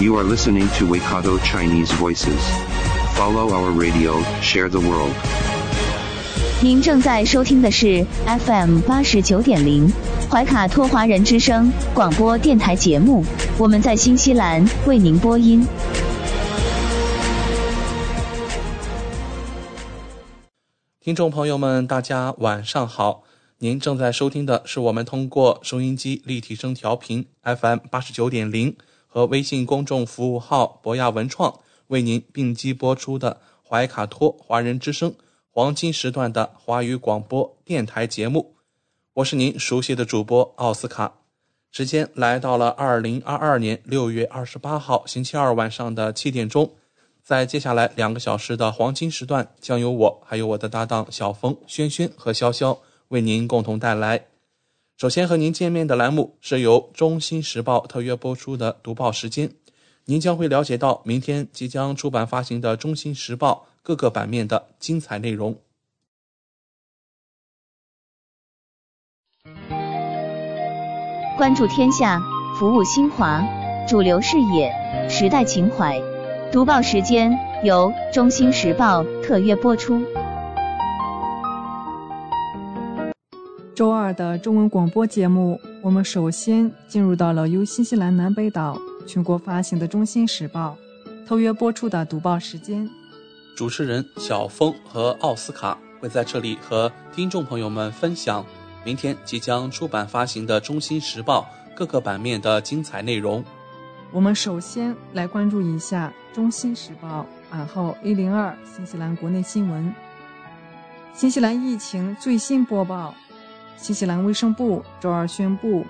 You are listening to Waikato Chinese Voices. Follow our radio, share the world. 您正在收听的是 FM 八十九点零怀卡托华人之声广播电台节目，我们在新西兰为您播音。听众朋友们，大家晚上好！您正在收听的是我们通过收音机立体声调频 FM 八十九点零和微信公众服务号博雅文创为您并机播出的怀卡托华人之声黄金时段的华语广播电台节目。我是您熟悉的主播奥斯卡。时间来到了二零二二年六月二十八号星期二晚上的七点钟。在接下来两个小时的黄金时段，将由我还有我的搭档小峰、轩轩和潇潇为您共同带来。首先和您见面的栏目是由《中新时报》特约播出的读报时间，您将会了解到明天即将出版发行的《中新时报》各个版面的精彩内容。关注天下，服务新华，主流视野，时代情怀。读报时间由《中新时报》特约播出。周二的中文广播节目，我们首先进入到了由新西兰南北岛全国发行的《中新时报》特约播出的读报时间。主持人小峰和奥斯卡会在这里和听众朋友们分享明天即将出版发行的《中新时报》各个版面的精彩内容。我们首先来关注一下《中新时报》版号一零二新西兰国内新闻。新西兰疫情最新播报：新西兰卫生部周二宣布，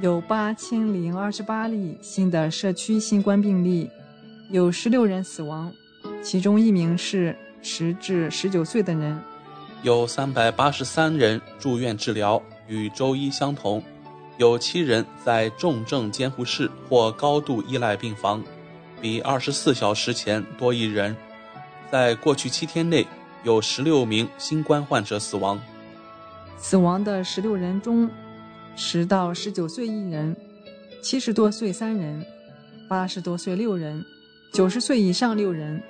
有八千零二十八例新的社区新冠病例，有十六人死亡，其中一名是十至十九岁的人。有三百八十三人住院治疗，与周一相同。有七人在重症监护室或高度依赖病房，比二十四小时前多一人。在过去七天内，有十六名新冠患者死亡。死亡的十六人中，十到十九岁一人，七十多岁三人，八十多岁六人，九十岁以上六人，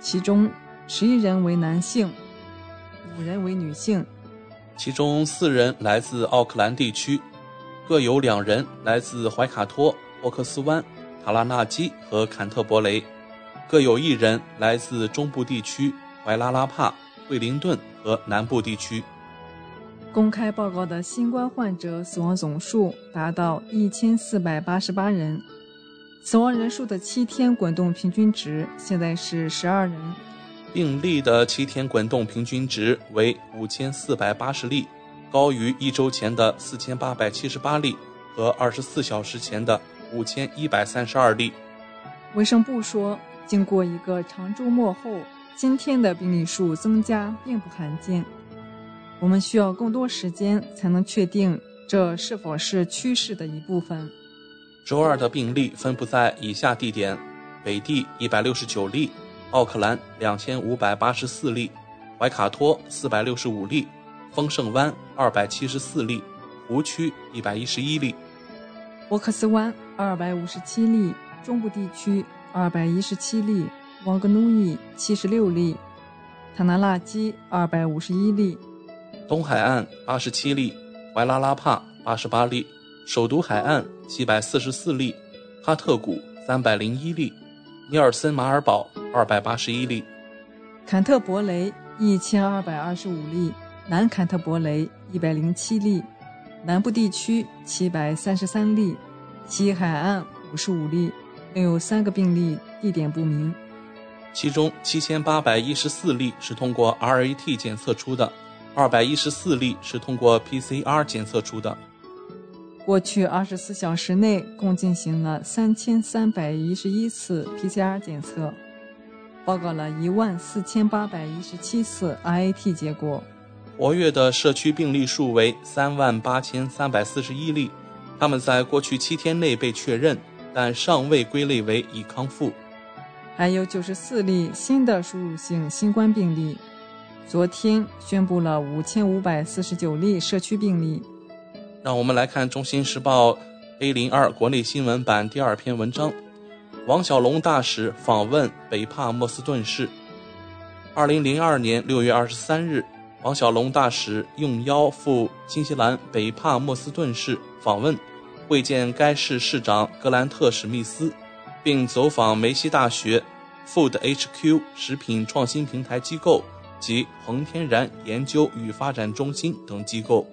其中十一人为男性，五人为女性。其中四人来自奥克兰地区。各有两人来自怀卡托、沃克斯湾、塔拉纳基和坎特伯雷，各有一人来自中部地区怀拉拉帕、惠灵顿和南部地区。公开报告的新冠患者死亡总数达到一千四百八十八人，死亡人数的七天滚动平均值现在是十二人，病例的七天滚动平均值为五千四百八十例。高于一周前的四千八百七十八例和二十四小时前的五千一百三十二例。卫生部说，经过一个长周末后，今天的病例数增加并不罕见。我们需要更多时间才能确定这是否是趋势的一部分。周二的病例分布在以下地点：北地一百六十九例，奥克兰两千五百八十四例，怀卡托四百六十五例。丰盛湾二百七十四例，湖区一百一十一例，沃克斯湾二百五十七例，中部地区二百一十七例，王格努伊七十六例，塔纳拉基二百五十一例，东海岸八十七例，怀拉拉帕八十八例，首都海岸七百四十四例，哈特谷三百零一例，尼尔森马尔堡二百八十一例，坎特伯雷一千二百二十五例。南坎特伯雷一百零七例，南部地区七百三十三例，西海岸五十五例，另有三个病例地点不明。其中七千八百一十四例是通过 RAT 检测出的，二百一十四例是通过 PCR 检测出的。过去二十四小时内共进行了三千三百一十一次 PCR 检测，报告了一万四千八百一十七次 RAT 结果。活跃的社区病例数为三万八千三百四十一例，他们在过去七天内被确认，但尚未归类为已康复。还有九十四例新的输入性新冠病例。昨天宣布了五千五百四十九例社区病例。让我们来看《中新时报》A 零二国内新闻版第二篇文章：王小龙大使访问北帕默斯顿市。二零零二年六月二十三日，王小龙大使应邀赴新西兰北帕默斯顿市访问，会见该市市长格兰特·史密斯，并走访梅西大学 Food HQ 食品创新平台机构及恒天然研究与发展中心等机构。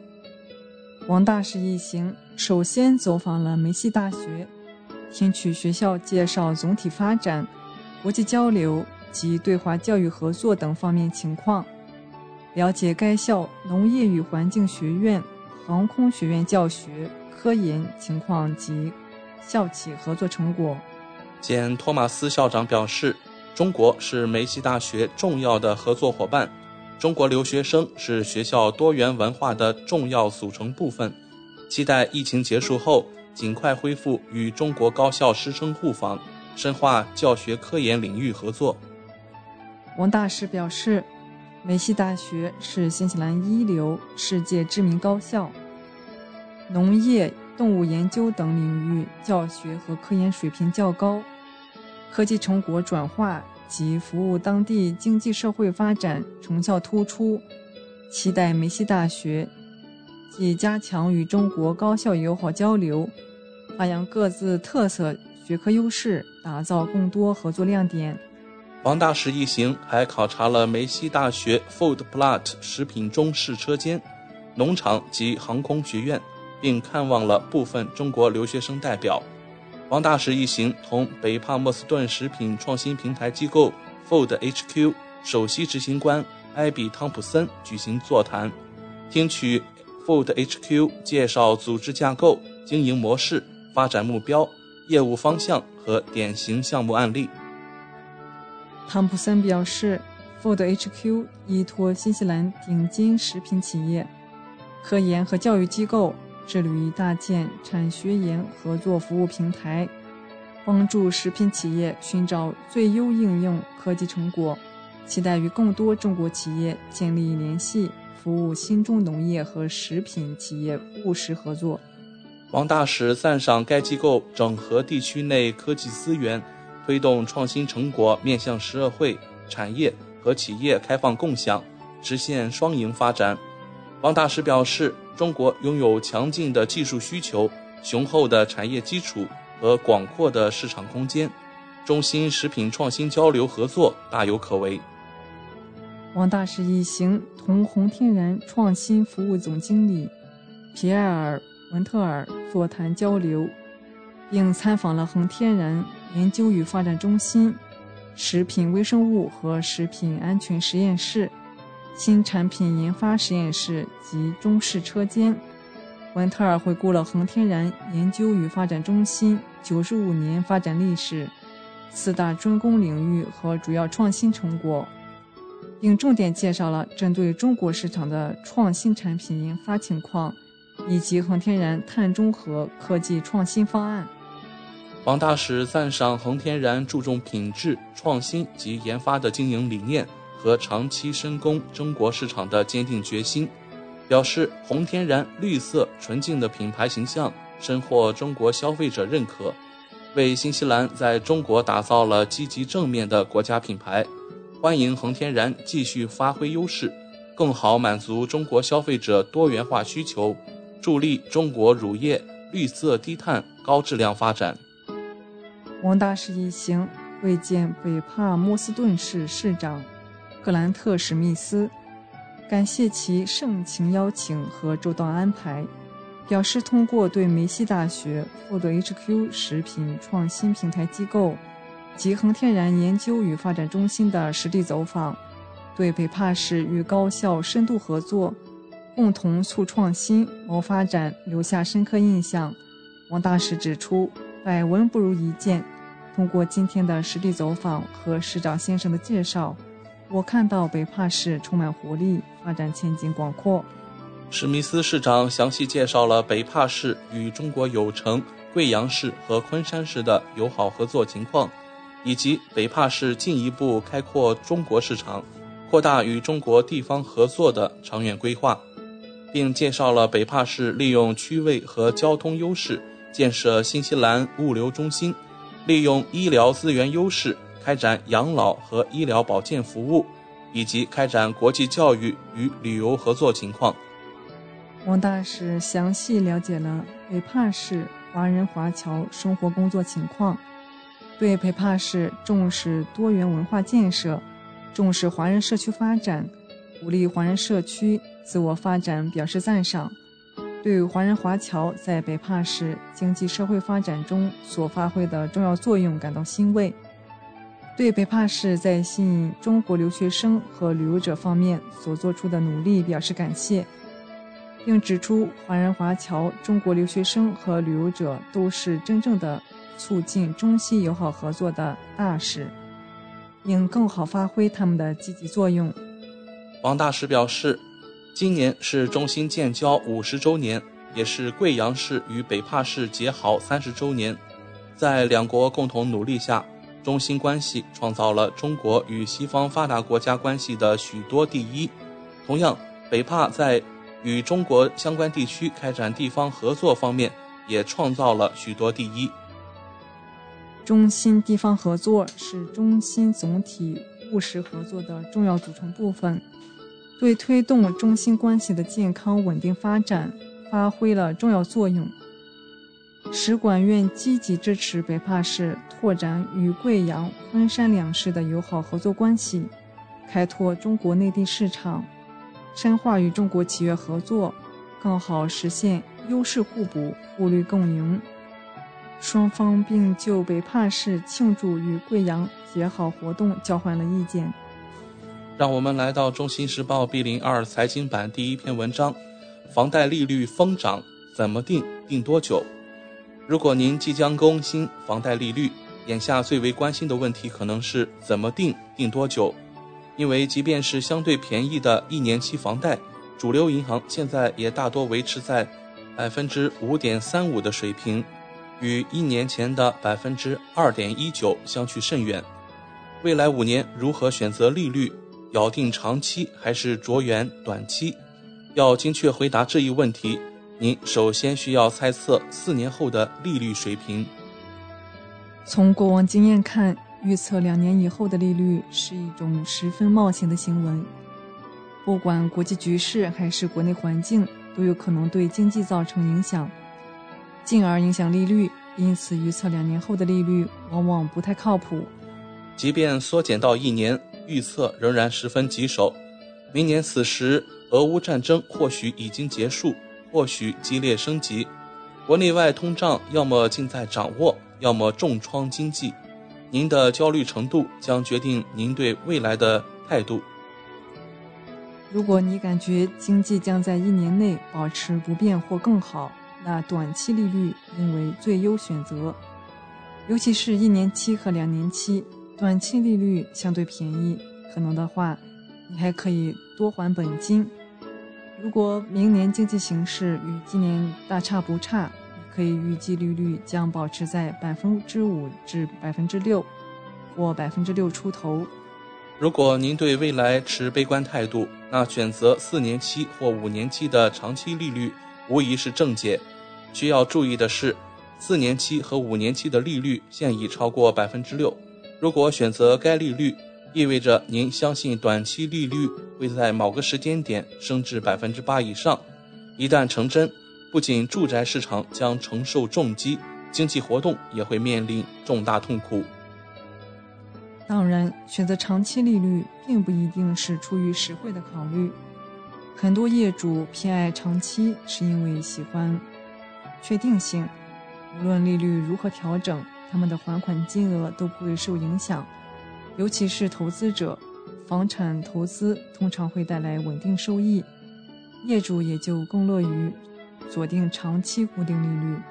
王大使一行首先走访了梅西大学，听取学校介绍总体发展、国际交流及对华教育合作等方面情况，了解该校农业与环境学院、航空学院教学、科研情况及校企合作成果。简·托马斯校长表示，中国是梅西大学重要的合作伙伴。中国留学生是学校多元文化的重要组成部分，期待疫情结束后尽快恢复与中国高校师生互访，深化教学科研领域合作。王大使表示，梅西大学是新西兰一流、世界知名高校，农业、动物研究等领域教学和科研水平较高，科技成果转化。及服务当地经济社会发展成效突出，期待梅西大学既加强与中国高校友好交流，发扬各自特色学科优势，打造更多合作亮点。王大使一行还考察了梅西大学 Food Plant 食品中试车间、农场及航空学院，并看望了部分中国留学生代表。王大使一行同北帕默斯顿食品创新平台机构 Food HQ 首席执行官艾比·汤普森举行座谈，听取 Food HQ 介绍组织架构、经营模式、发展目标、业务方向和典型项目案例。汤普森表示，Food HQ 依托新西兰顶尖食品企业、科研和教育机构。致力于搭建产学研合作服务平台，帮助食品企业寻找最优应用科技成果，期待与更多中国企业建立联系，服务新中农业和食品企业务实合作。王大使赞赏该机构整合地区内科技资源，推动创新成果面向社会、产业和企业开放共享，实现双赢发展。王大使表示。中国拥有强劲的技术需求、雄厚的产业基础和广阔的市场空间，中新食品创新交流合作大有可为。王大使一行同红天然创新服务总经理皮埃尔·文特尔座谈交流，并参访了恒天然研究与发展中心、食品微生物和食品安全实验室。新产品研发实验室及中试车间，文特尔回顾了恒天然研究与发展中心九十五年发展历史、四大专攻领域和主要创新成果，并重点介绍了针对中国市场的创新产品研发情况以及恒天然碳中和科技创新方案。王大使赞赏恒天然注重品质、创新及研发的经营理念。和长期深耕中国市场的坚定决心，表示红天然绿色纯净的品牌形象深获中国消费者认可，为新西兰在中国打造了积极正面的国家品牌。欢迎恒天然继续发挥优势，更好满足中国消费者多元化需求，助力中国乳业绿色低碳高质量发展。王大使一行会见北帕默斯顿市市长。格兰特·史密斯感谢其盛情邀请和周到安排，表示通过对梅西大学 Food HQ 食品创新平台机构及恒天然研究与发展中心的实地走访，对北帕市与高校深度合作、共同促创新、谋发展，留下深刻印象。王大使指出，百闻不如一见。通过今天的实地走访和市长先生的介绍，我看到北帕市充满活力，发展前景广阔。史密斯市长详细介绍了北帕市与中国友城、贵阳市和昆山市的友好合作情况，以及北帕市进一步开阔中国市场、扩大与中国地方合作的长远规划。并介绍了北帕市利用区位和交通优势建设新西兰物流中心，利用医疗资源优势开展养老和医疗保健服务，以及开展国际教育与旅游合作情况。王大使详细了解了北帕市华人华侨生活工作情况，对北帕市重视多元文化建设、重视华人社区发展、鼓励华人社区。自我发展表示赞赏，对华人华侨在北帕市经济社会发展中所发挥的重要作用感到欣慰，对北帕市在吸引中国留学生和旅游者方面所做出的努力表示感谢，并指出华人华侨中国留学生和旅游者都是真正的促进中西友好合作的大使，应更好发挥他们的积极作用。王大使表示。今年是中心建交五十周年，也是贵阳市与北帕市结好三十周年。在两国共同努力下，中新关系创造了中国与西方发达国家关系的许多第一。同样，北帕在与中国相关地区开展地方合作方面，也创造了许多第一。中新地方合作是中新总体务实合作的重要组成部分。对推动中新关系的健康稳定发展发挥了重要作用。使馆愿积极支持北帕市拓展与贵阳、昆山两市的友好合作关系，开拓中国内地市场，深化与中国企业合作，更好实现优势互补、互利共赢。双方并就北帕市庆祝与贵阳结好活动交换了意见。让我们来到《中新时报》B 零二财经版第一篇文章：房贷利率疯涨，怎么定？定多久？如果您即将更新房贷利率，眼下最为关心的问题可能是怎么定？定多久？因为即便是相对便宜的一年期房贷，主流银行现在也大多维持在百分之五点三五的水平，与一年前的百分之二点一九相去甚远。未来五年如何选择利率？咬定长期还是着眼短期？要精确回答这一问题，您首先需要猜测四年后的利率水平。从过往经验看，预测两年以后的利率是一种十分冒险的行为。不管国际局势还是国内环境，都有可能对经济造成影响，进而影响利率。因此，预测两年后的利率往往不太靠谱。即便缩减到一年。预测仍然十分棘手。明年此时，俄乌战争或许已经结束，或许激烈升级，国内外通胀要么尽在掌握，要么重创经济。您的焦虑程度将决定您对未来的态度。如果你感觉经济将在一年内保持不变或更好，那短期利率应为最优选择，尤其是一年期和两年期。短期利率相对便宜，可能的话，你还可以多还本金。如果明年经济形势与今年大差不差，可以预计利率将保持在百分之五至百分之六，或百分之六出头。如果您对未来持悲观态度，那选择四年期或五年期的长期利率无疑是正解。需要注意的是，四年期和五年期的利率现已超过百分之六。如果选择该利率，意味着您相信短期利率会在某个时间点升至百分之八以上。一旦成真，不仅住宅市场将承受重击，经济活动也会面临重大痛苦。当然，选择长期利率并不一定是出于实惠的考虑。很多业主偏爱长期，是因为喜欢确定性，无论利率如何调整。他们的还款金额都不会受影响，尤其是投资者，房产投资通常会带来稳定收益。业主也就更乐于锁定长期固定利率。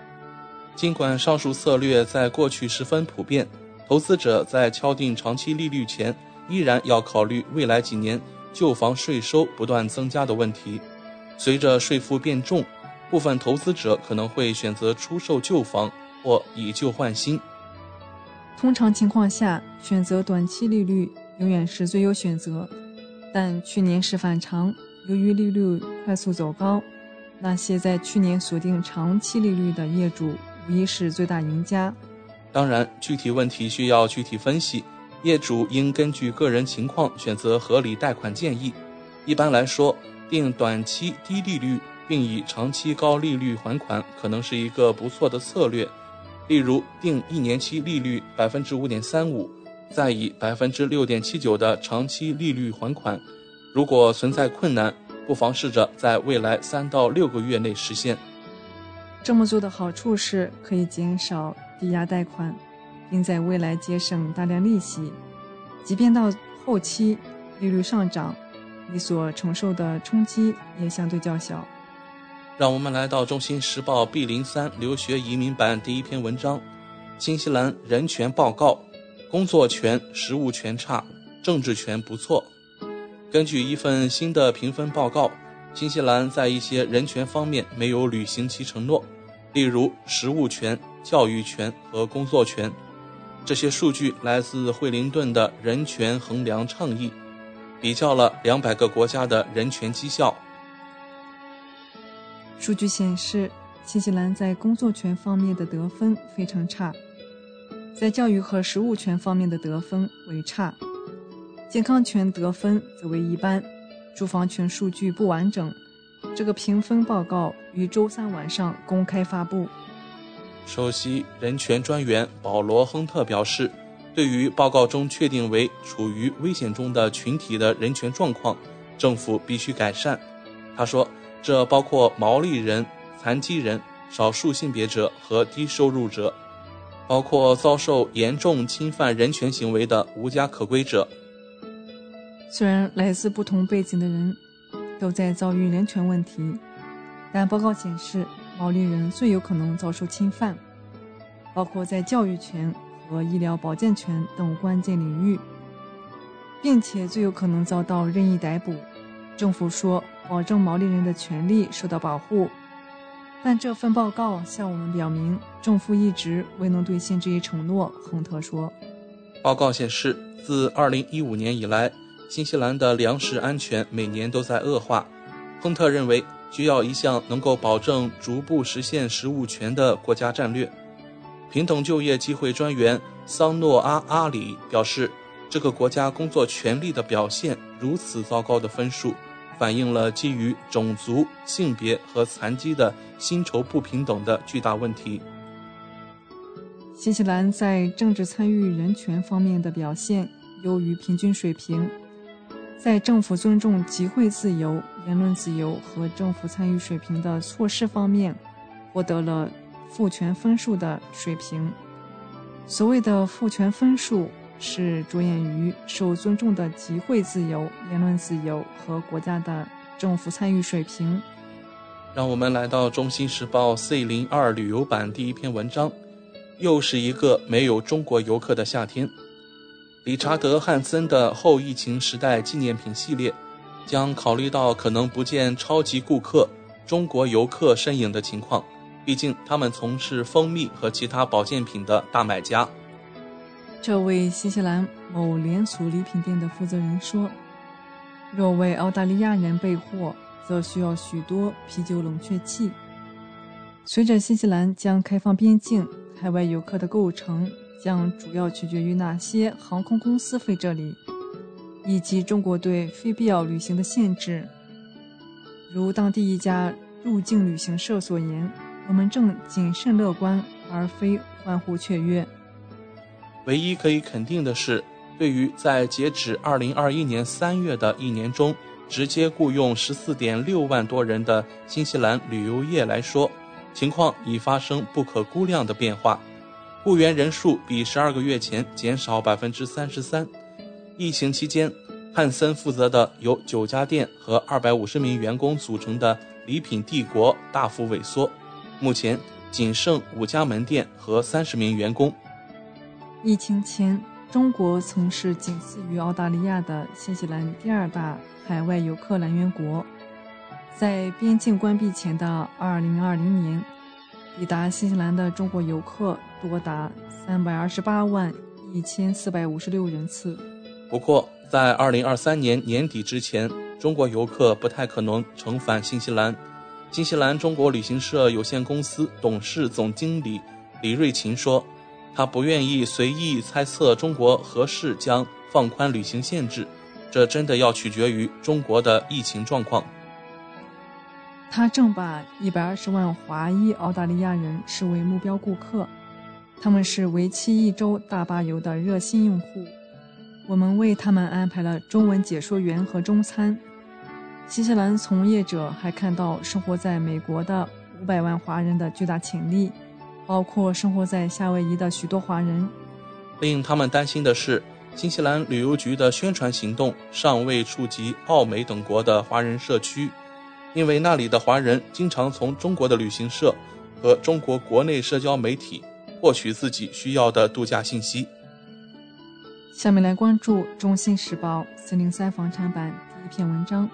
尽管上述策略在过去十分普遍，投资者在敲定长期利率前，依然要考虑未来几年旧房税收不断增加的问题。随着税负变重，部分投资者可能会选择出售旧房或以旧换新。通常情况下，选择短期利率永远是最优选择。但去年是反常，由于利率快速走高，那些在去年锁定长期利率的业主。无疑是最大赢家。当然，具体问题需要具体分析，业主应根据个人情况选择合理贷款建议。一般来说，定短期低利率并以长期高利率还款，可能是一个不错的策略。例如，定一年期利率百分之五点三五，再以百分之六点七九的长期利率还款。如果存在困难，不妨试着在未来三到六个月内实现。这么做的好处是可以减少抵押贷款，并在未来节省大量利息。即便到后期利率上涨，你所承受的冲击也相对较小。让我们来到《中新时报》B 零三留学移民版第一篇文章：新西兰人权报告，工作权、实物权差，政治权不错。根据一份新的评分报告，新西兰在一些人权方面没有履行其承诺。例如，食物权、教育权和工作权，这些数据来自惠灵顿的人权衡量倡议，比较了两百个国家的人权绩效。数据显示，新西兰在工作权方面的得分非常差，在教育和食物权方面的得分为差，健康权得分则为一般，住房权数据不完整。这个评分报告于周三晚上公开发布。首席人权专员保罗·亨特表示，对于报告中确定为处于危险中的群体的人权状况，政府必须改善。他说，这包括毛利人、残疾人、少数性别者和低收入者，包括遭受严重侵犯人权行为的无家可归者。虽然来自不同背景的人。都在遭遇人权问题，但报告显示，毛利人最有可能遭受侵犯，包括在教育权和医疗保健权等关键领域，并且最有可能遭到任意逮捕。政府说，保证毛利人的权利受到保护，但这份报告向我们表明，政府一直未能兑现这一承诺。亨特说，报告显示，自2015年以来。新西兰的粮食安全每年都在恶化。亨特认为需要一项能够保证逐步实现食物权的国家战略。平等就业机会专员桑诺阿阿里表示，这个国家工作权利的表现如此糟糕的分数，反映了基于种族、性别和残疾的薪酬不平等的巨大问题。新西兰在政治参与人权方面的表现优于平均水平。在政府尊重集会自由、言论自由和政府参与水平的措施方面，获得了赋权分数的水平。所谓的赋权分数是着眼于受尊重的集会自由、言论自由和国家的政府参与水平。让我们来到《中新时报》C 零二旅游版第一篇文章，又是一个没有中国游客的夏天。理查德·汉森的后疫情时代纪念品系列，将考虑到可能不见超级顾客中国游客身影的情况，毕竟他们从事蜂蜜和其他保健品的大买家。这位新西兰某连锁礼品店的负责人说：“若为澳大利亚人备货，则需要许多啤酒冷却器。随着新西兰将开放边境，海外游客的构成。”将主要取决于哪些航空公司飞这里，以及中国对非必要旅行的限制。如当地一家入境旅行社所言：“我们正谨慎乐观，而非欢呼雀跃。”唯一可以肯定的是，对于在截止2021年3月的一年中直接雇佣14.6万多人的新西兰旅游业来说，情况已发生不可估量的变化。雇员人数比十二个月前减少百分之三十三。疫情期间，汉森负责的由九家店和二百五十名员工组成的礼品帝国大幅萎缩，目前仅剩五家门店和三十名员工。疫情前，中国曾是仅次于澳大利亚的新西兰第二大海外游客来源国。在边境关闭前的2020年，抵达新西兰的中国游客多达328万1456人次。不过，在二零二三年年底之前，中国游客不太可能重返新西兰。新西兰中国旅行社有限公司董事总经理李瑞琴说：“他不愿意随意猜测中国何时将放宽旅行限制，这真的要取决于中国的疫情状况。”他正把一百二十万华裔澳大利亚人视为目标顾客，他们是为期一周大巴游的热心用户。我们为他们安排了中文解说员和中餐。新西兰从业者还看到生活在美国的五百万华人的巨大潜力，包括生活在夏威夷的许多华人。令他们担心的是，新西兰旅游局的宣传行动尚未触及澳美等国的华人社区，因为那里的华人经常从中国的旅行社和中国国内社交媒体获取自己需要的度假信息。下面来关注《中新时报》四零三房产版第一篇文章：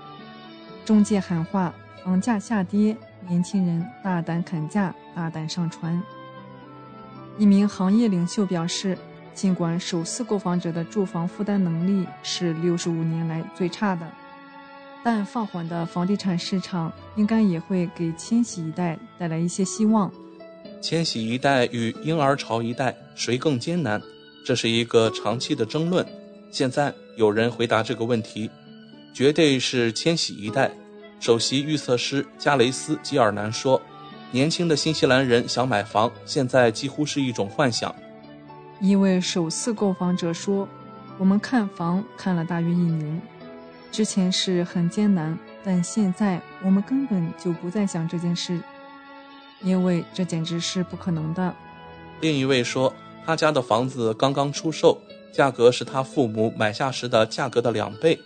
中介喊话，房价下跌，年轻人大胆砍价，大胆上船。一名行业领袖表示，尽管首次购房者的住房负担能力是六十五年来最差的，但放缓的房地产市场应该也会给千禧一代带来一些希望。千禧一代与婴儿潮一代谁更艰难？这是一个长期的争论。现在有人回答这个问题，绝对是千禧一代。首席预测师加雷斯·吉尔南说：“年轻的新西兰人想买房，现在几乎是一种幻想。”一位首次购房者说：“我们看房看了大约一年，之前是很艰难，但现在我们根本就不再想这件事，因为这简直是不可能的。”另一位说。他家的房子刚刚出售，价格是他父母买下时的价格的两倍。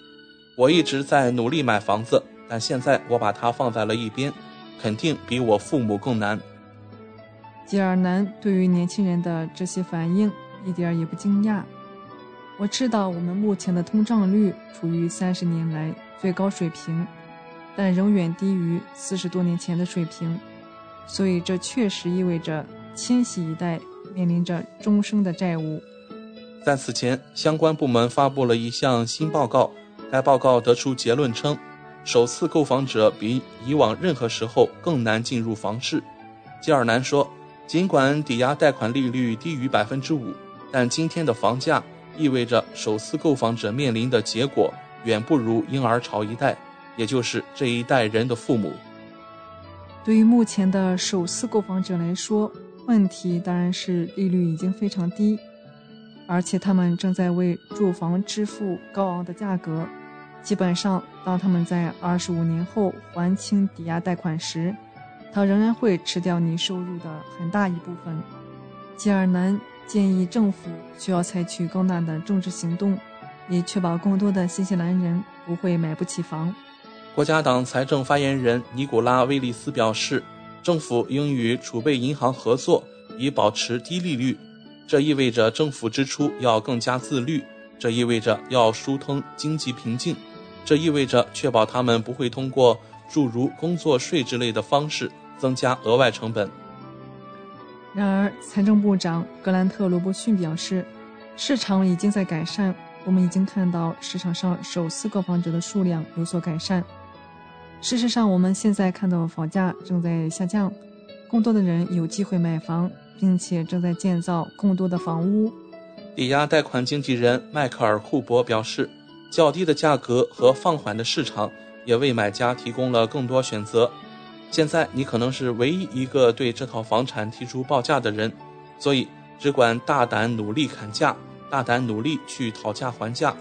我一直在努力买房子，但现在我把它放在了一边，肯定比我父母更难。吉尔南对于年轻人的这些反应一点也不惊讶。我知道我们目前的通胀率处于三十年来最高水平，但仍远低于四十多年前的水平，所以这确实意味着千禧一代。面临着终生的债务。在此前，相关部门发布了一项新报告，该报告得出结论称，首次购房者比以往任何时候更难进入房市。吉尔南说，尽管抵押贷款利率低于百分之五，但今天的房价意味着首次购房者面临的结果远不如婴儿潮一代，也就是这一代人的父母。对于目前的首次购房者来说，问题当然是利率已经非常低，而且他们正在为住房支付高昂的价格。基本上，当他们在二十五年后还清抵押贷款时，他仍然会吃掉你收入的很大一部分。吉尔南建议政府需要采取更大的政治行动，以确保更多的新西兰人不会买不起房。国家党财政发言人尼古拉·威利斯表示。政府应与储备银行合作，以保持低利率。这意味着政府支出要更加自律，这意味着要疏通经济瓶颈，这意味着确保他们不会通过诸如工作税之类的方式增加额外成本。然而，财政部长格兰特·罗伯逊表示，市场已经在改善，我们已经看到市场上首次购房者的数量有所改善。事实上，我们现在看到房价正在下降，更多的人有机会买房，并且正在建造更多的房屋。抵押贷款经纪人迈克尔·库伯表示，较低的价格和放缓的市场也为买家提供了更多选择。现在你可能是唯一一个对这套房产提出报价的人，所以只管大胆努力砍价，大胆努力去讨价还价。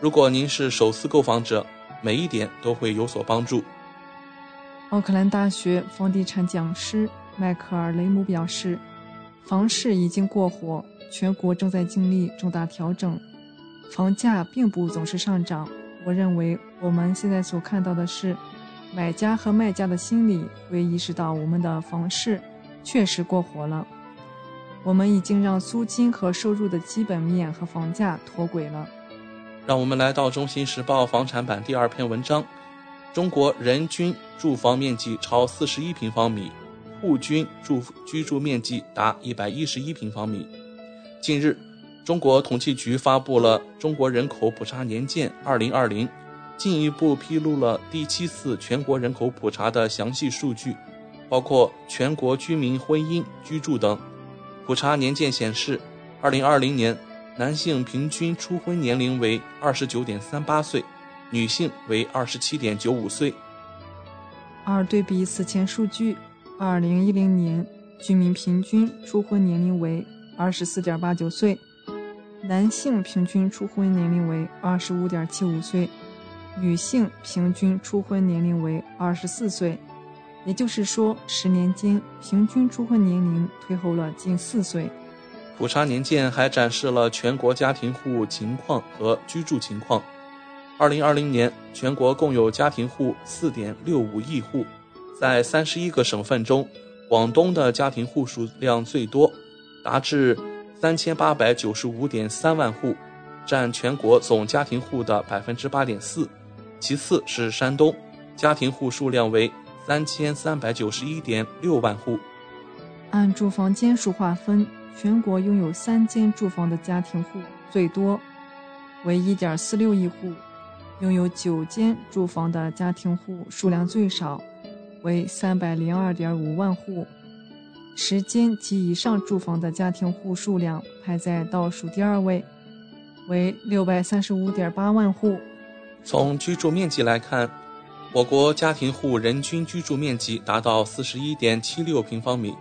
如果您是首次购房者，每一点都会有所帮助。奥克兰大学房地产讲师迈克尔·雷姆表示：“房市已经过火，全国正在经历重大调整，房价并不总是上涨，我认为我们现在所看到的是，买家和卖家的心理会意识到我们的房市确实过火了。我们已经让租金和收入的基本面和房价脱轨了。让我们来到《中新时报》房产版第二篇文章：中国人均住房面积超四十一平方米，户均住居住面积达一百一十一平方米。近日，中国统计局发布了《中国人口普查年鉴（二零二零）》，进一步披露了第七次全国人口普查的详细数据，包括全国居民婚姻、居住等。普查年鉴显示，二零二零年男性平均初婚年龄为二十九点三八岁，女性为二十七点九五岁。而对比此前数据，二零一零年居民平均初婚年龄为二十四点八九岁，男性平均初婚年龄为二十五点七五岁，女性平均初婚年龄为二十四岁。也就是说，十年间平均初婚年龄退后了近四岁。普查年鉴还展示了全国家庭户情况和居住情况。二零二零年，全国共有家庭户四点六五亿户，在三十一个省份中，广东的家庭户数量最多，达至三千八百九十五点三万户，占全国总家庭户的百分之八点四。其次是山东，家庭户数量为。三千三百九十一点六万户。按住房间数划分，全国拥有三间住房的家庭户最多，为一点四六亿户；拥有九间住房的家庭户数量最少，为三百零二点五万户；十间及以上住房的家庭户数量排在倒数第二位，为六百三十五点八万户。从居住面积来看。我国家庭户人均居住面积达到四十一点七六平方米，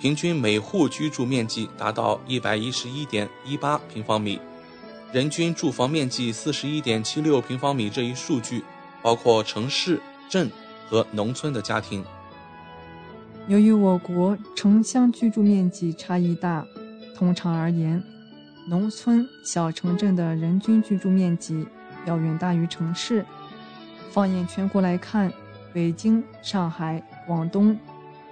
平均每户居住面积达到一百一十一点一八平方米。人均住房面积四十一点七六平方米这一数据，包括城市、镇和农村的家庭。由于我国城乡居住面积差异大，通常而言，农村小城镇的人均居住面积要远大于城市。放眼全国来看，北京、上海、广东，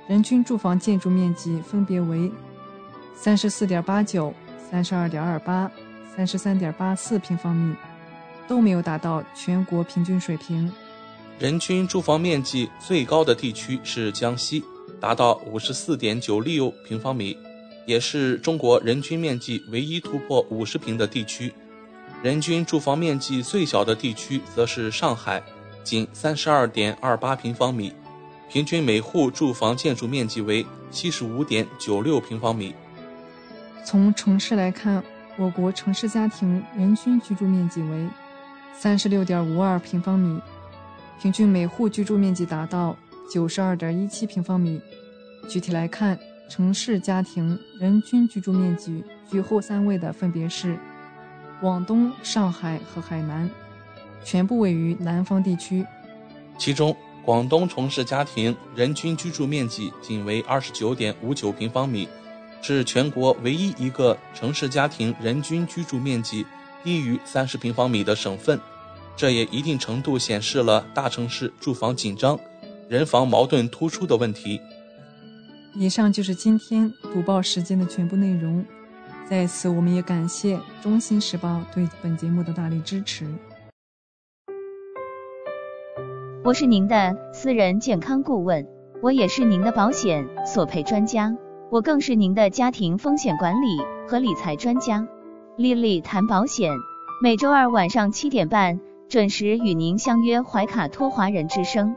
人均住房建筑面积分别为三十四点八九、三十二点二八、三十三点八四平方米，都没有达到全国平均水平。人均住房面积最高的地区是江西，达到五十四点九六平方米，也是中国人均面积唯一突破五十平的地区。人均住房面积最小的地区则是上海。仅三十二点二八平方米，平均每户住房建筑面积为七十五点九六平方米。从城市来看，我国城市家庭人均居住面积为三十六点五二平方米，平均每户居住面积达到九十二点一七平方米。具体来看，城市家庭人均居住面积居后三位的分别是广东、上海和海南。全部位于南方地区，其中广东城市家庭人均居住面积仅为二十九点五九平方米，是全国唯一一个城市家庭人均居住面积低于三十平方米的省份。这也一定程度显示了大城市住房紧张、人防矛盾突出的问题。以上就是今天读报时间的全部内容。在此，我们也感谢《中新时报》对本节目的大力支持。我是您的私人健康顾问，我也是您的保险索赔专家，我更是您的家庭风险管理和理财专家。丽丽谈保险，每周二晚上七点半准时与您相约怀卡托华人之声。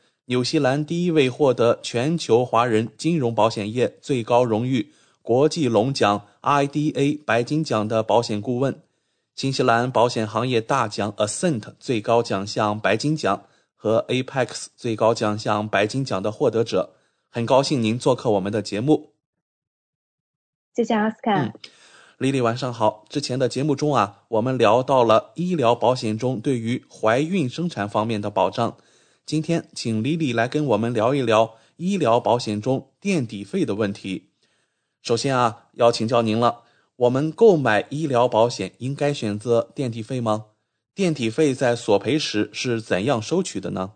纽西兰第一位获得全球华人金融保险业最高荣誉国际龙奖 IDA 白金奖的保险顾问。新西兰保险行业大奖 Ascent 最高奖项白金奖和 Apex 最高奖项白金奖的获得者。很高兴您做客我们的节目。谢谢阿斯卡。嗯，丽丽晚上好。之前的节目中啊，我们聊到了医疗保险中对于怀孕生产方面的保障。今天请李李来跟我们聊一聊医疗保险中垫底费的问题。首先啊，要请教您了，我们购买医疗保险应该选择垫底费吗？垫底费在索赔时是怎样收取的呢？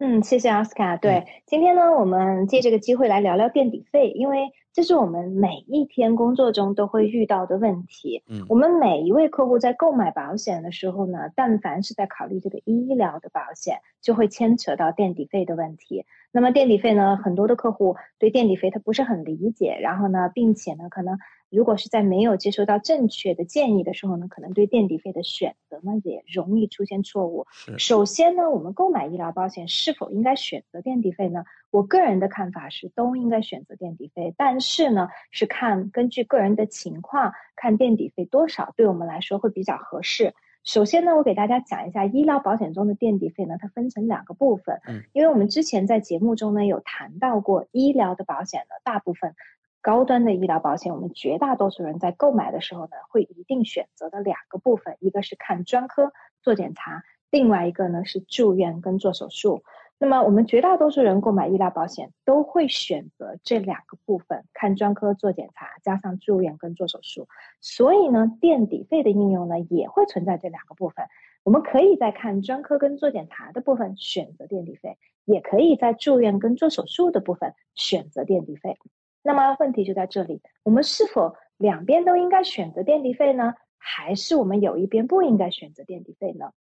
嗯，谢谢奥斯卡。对，今天呢，我们借这个机会来聊聊垫底费，因为这是我们每一天工作中都会遇到的问题。嗯，我们每一位客户在购买保险的时候呢，但凡是在考虑这个医疗的保险，就会牵扯到垫底费的问题。那么垫底费呢，很多的客户对垫底费他不是很理解，然后呢，并且呢，可能。如果是在没有接收到正确的建议的时候呢，可能对垫底费的选择呢也容易出现错误。首先呢，我们购买医疗保险是否应该选择垫底费呢？我个人的看法是都应该选择垫底费，但是呢，是看根据个人的情况，看垫底费多少对我们来说会比较合适。首先呢，我给大家讲一下医疗保险中的垫底费呢，它分成两个部分。嗯，因为我们之前在节目中呢有谈到过，医疗的保险呢大部分。高端的医疗保险，我们绝大多数人在购买的时候呢，会一定选择的两个部分，一个是看专科做检查，另外一个呢是住院跟做手术。那么我们绝大多数人购买医疗保险都会选择这两个部分，看专科做检查，加上住院跟做手术。所以呢，垫底费的应用呢也会存在这两个部分。我们可以在看专科跟做检查的部分选择垫底费，也可以在住院跟做手术的部分选择垫底费。那么问题就在这里，我们是否两边都应该选择垫底费呢？还是我们有一边不应该选择垫底费呢？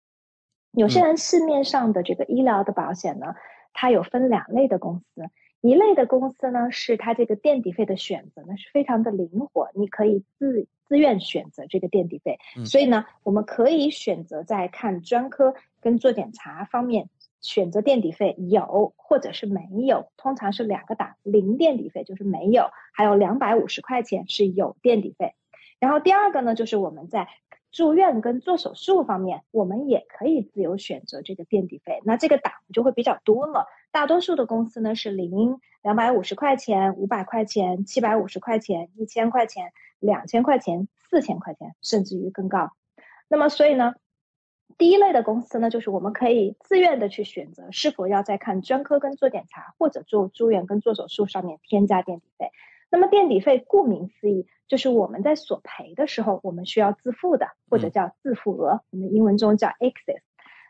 有些人市面上的这个医疗的保险呢，它有分两类的公司，一类的公司呢是它这个垫底费的选择呢是非常的灵活，你可以自自愿选择这个垫底费，所以呢，我们可以选择在看专科跟做检查方面。选择垫底费有或者是没有，通常是两个档，零垫底费就是没有，还有两百五十块钱是有垫底费。然后第二个呢，就是我们在住院跟做手术方面，我们也可以自由选择这个垫底费。那这个档就会比较多了，大多数的公司呢是零、两百五十块钱、五百块钱、七百五十块钱、一千块钱、两千块钱、四千块钱，甚至于更高。那么所以呢？第一类的公司呢，就是我们可以自愿的去选择是否要在看专科跟做检查，或者做住院跟做手术上面添加垫底费。那么垫底费顾名思义，就是我们在索赔的时候我们需要自付的，或者叫自付额，我们英文中叫 excess。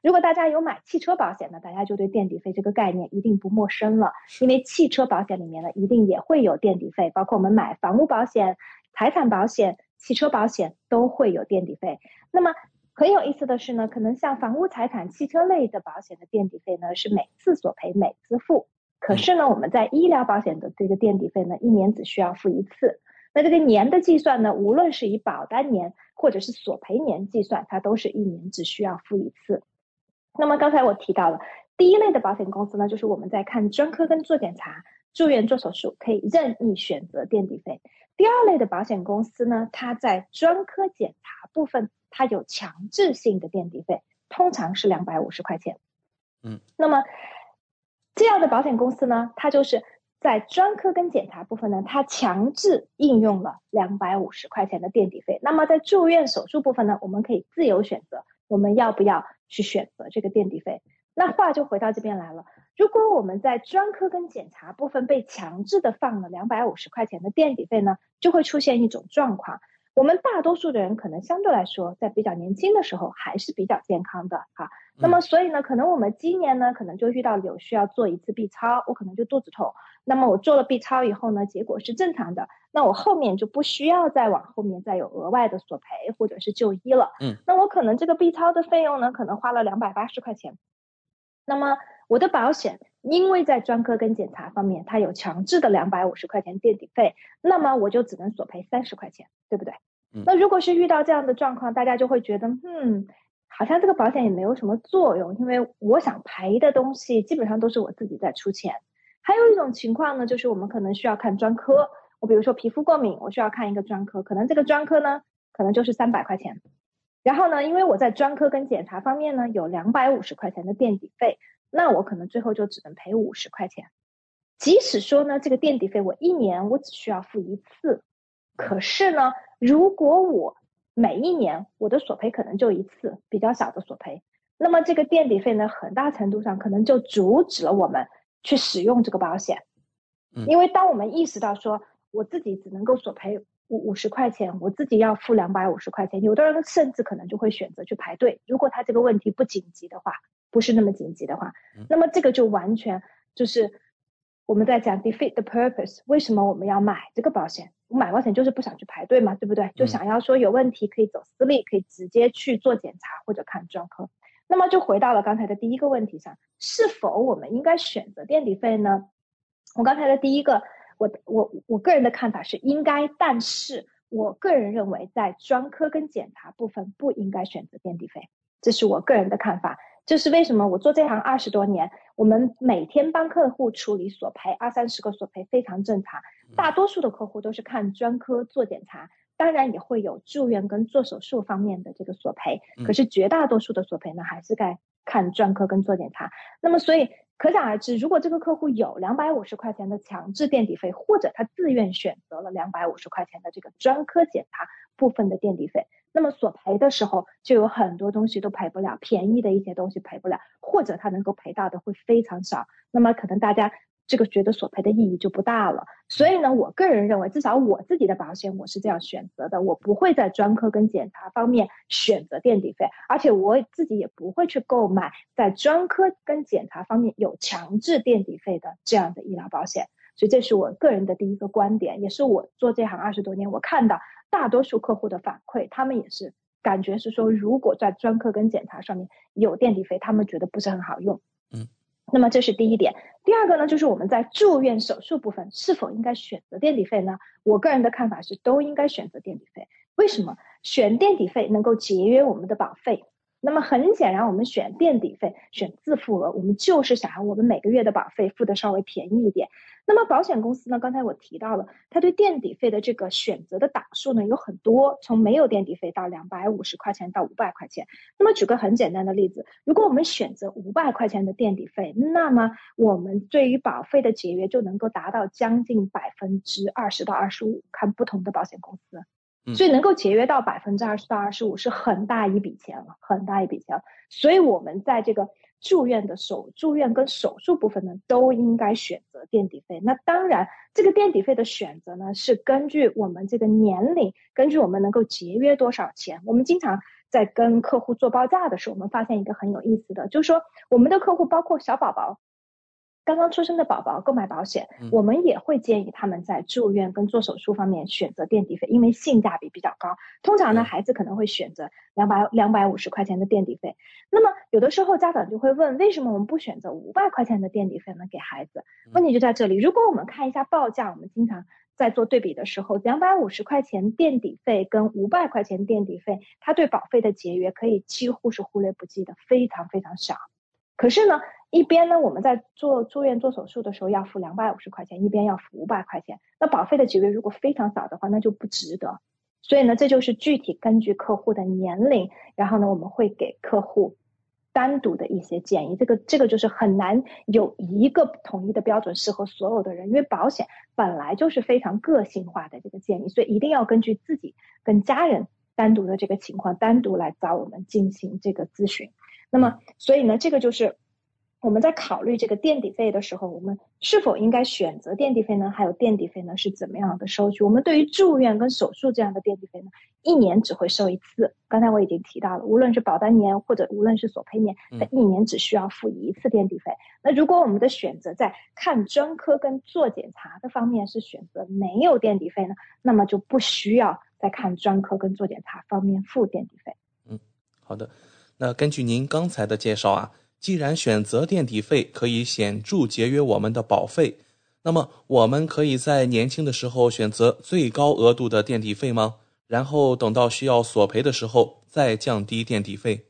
如果大家有买汽车保险呢，大家就对垫底费这个概念一定不陌生了，因为汽车保险里面呢一定也会有垫底费，包括我们买房屋保险、财产保险、汽车保险都会有垫底费。那么很有意思的是呢，可能像房屋财产、汽车类的保险的垫底费呢是每次索赔每次付，可是呢我们在医疗保险的这个垫底费呢一年只需要付一次。那这个年的计算呢，无论是以保单年或者是索赔年计算，它都是一年只需要付一次。那么刚才我提到了第一类的保险公司呢，就是我们在看专科跟做检查、住院做手术可以任意选择垫底费。第二类的保险公司呢，它在专科检查部分。它有强制性的垫底费，通常是两百五十块钱。嗯，那么这样的保险公司呢，它就是在专科跟检查部分呢，它强制应用了两百五十块钱的垫底费。那么在住院手术部分呢，我们可以自由选择，我们要不要去选择这个垫底费？那话就回到这边来了，如果我们在专科跟检查部分被强制的放了两百五十块钱的垫底费呢，就会出现一种状况。我们大多数的人可能相对来说，在比较年轻的时候还是比较健康的哈。那么所以呢，可能我们今年呢，可能就遇到有需要做一次 B 超，我可能就肚子痛。那么我做了 B 超以后呢，结果是正常的，那我后面就不需要再往后面再有额外的索赔或者是就医了。嗯，那我可能这个 B 超的费用呢，可能花了两百八十块钱。那么我的保险因为在专科跟检查方面，它有强制的两百五十块钱垫底费，那么我就只能索赔三十块钱，对不对？那如果是遇到这样的状况，大家就会觉得，嗯，好像这个保险也没有什么作用，因为我想赔的东西基本上都是我自己在出钱。还有一种情况呢，就是我们可能需要看专科，我比如说皮肤过敏，我需要看一个专科，可能这个专科呢可能就是三百块钱。然后呢，因为我在专科跟检查方面呢有两百五十块钱的垫底费，那我可能最后就只能赔五十块钱。即使说呢，这个垫底费我一年我只需要付一次，可是呢，如果我每一年我的索赔可能就一次比较小的索赔，那么这个垫底费呢，很大程度上可能就阻止了我们去使用这个保险。因为当我们意识到说我自己只能够索赔。五五十块钱，我自己要付两百五十块钱。有的人甚至可能就会选择去排队。如果他这个问题不紧急的话，不是那么紧急的话，那么这个就完全就是我们在讲 defeat the purpose。为什么我们要买这个保险？我买保险就是不想去排队嘛，对不对？就想要说有问题可以走私立，可以直接去做检查或者看专科。那么就回到了刚才的第一个问题上，是否我们应该选择垫底费呢？我刚才的第一个。我我我个人的看法是应该，但是我个人认为在专科跟检查部分不应该选择垫底费，这是我个人的看法。这是为什么？我做这行二十多年，我们每天帮客户处理索赔，二三十个索赔非常正常。大多数的客户都是看专科做检查，当然也会有住院跟做手术方面的这个索赔，可是绝大多数的索赔呢，还是在看专科跟做检查。那么所以。可想而知，如果这个客户有两百五十块钱的强制垫底费，或者他自愿选择了两百五十块钱的这个专科检查部分的垫底费，那么索赔的时候就有很多东西都赔不了，便宜的一些东西赔不了，或者他能够赔到的会非常少，那么可能大家。这个觉得索赔的意义就不大了，所以呢，我个人认为，至少我自己的保险我是这样选择的，我不会在专科跟检查方面选择垫底费，而且我自己也不会去购买在专科跟检查方面有强制垫底费的这样的医疗保险。所以这是我个人的第一个观点，也是我做这行二十多年，我看到大多数客户的反馈，他们也是感觉是说，如果在专科跟检查上面有垫底费，他们觉得不是很好用。嗯。那么这是第一点，第二个呢，就是我们在住院手术部分是否应该选择垫底费呢？我个人的看法是都应该选择垫底费。为什么？选垫底费能够节约我们的保费。那么很显然，我们选垫底费、选自付额，我们就是想要我们每个月的保费付的稍微便宜一点。那么保险公司呢？刚才我提到了，它对垫底费的这个选择的档数呢有很多，从没有垫底费到两百五十块钱到五百块钱。那么举个很简单的例子，如果我们选择五百块钱的垫底费，那么我们对于保费的节约就能够达到将近百分之二十到二十五，看不同的保险公司。所以能够节约到百分之二十到二十五是很大一笔钱了，很大一笔钱。所以我们在这个住院的手住院跟手术部分呢，都应该选择垫底费。那当然，这个垫底费的选择呢，是根据我们这个年龄，根据我们能够节约多少钱。我们经常在跟客户做报价的时候，我们发现一个很有意思的，就是说我们的客户包括小宝宝。刚刚出生的宝宝购买保险，我们也会建议他们在住院跟做手术方面选择垫底费，因为性价比比较高。通常呢，孩子可能会选择两百两百五十块钱的垫底费。那么有的时候家长就会问，为什么我们不选择五百块钱的垫底费呢？给孩子，问题就在这里。如果我们看一下报价，我们经常在做对比的时候，两百五十块钱垫底费跟五百块钱垫底费，它对保费的节约可以几乎是忽略不计的，非常非常少。可是呢？一边呢，我们在做住院做手术的时候要付两百五十块钱，一边要付五百块钱。那保费的节约如果非常少的话，那就不值得。所以呢，这就是具体根据客户的年龄，然后呢，我们会给客户单独的一些建议。这个这个就是很难有一个统一的标准适合所有的人，因为保险本来就是非常个性化的这个建议，所以一定要根据自己跟家人单独的这个情况单独来找我们进行这个咨询。那么，所以呢，这个就是。我们在考虑这个垫底费的时候，我们是否应该选择垫底费呢？还有垫底费呢是怎么样的收取？我们对于住院跟手术这样的垫底费呢，一年只会收一次。刚才我已经提到了，无论是保单年或者无论是索赔年，它一年只需要付一次垫底费。那如果我们的选择在看专科跟做检查的方面是选择没有垫底费呢，那么就不需要在看专科跟做检查方面付垫底费。嗯，好的。那根据您刚才的介绍啊。既然选择垫底费可以显著节约我们的保费，那么我们可以在年轻的时候选择最高额度的垫底费吗？然后等到需要索赔的时候再降低垫底费？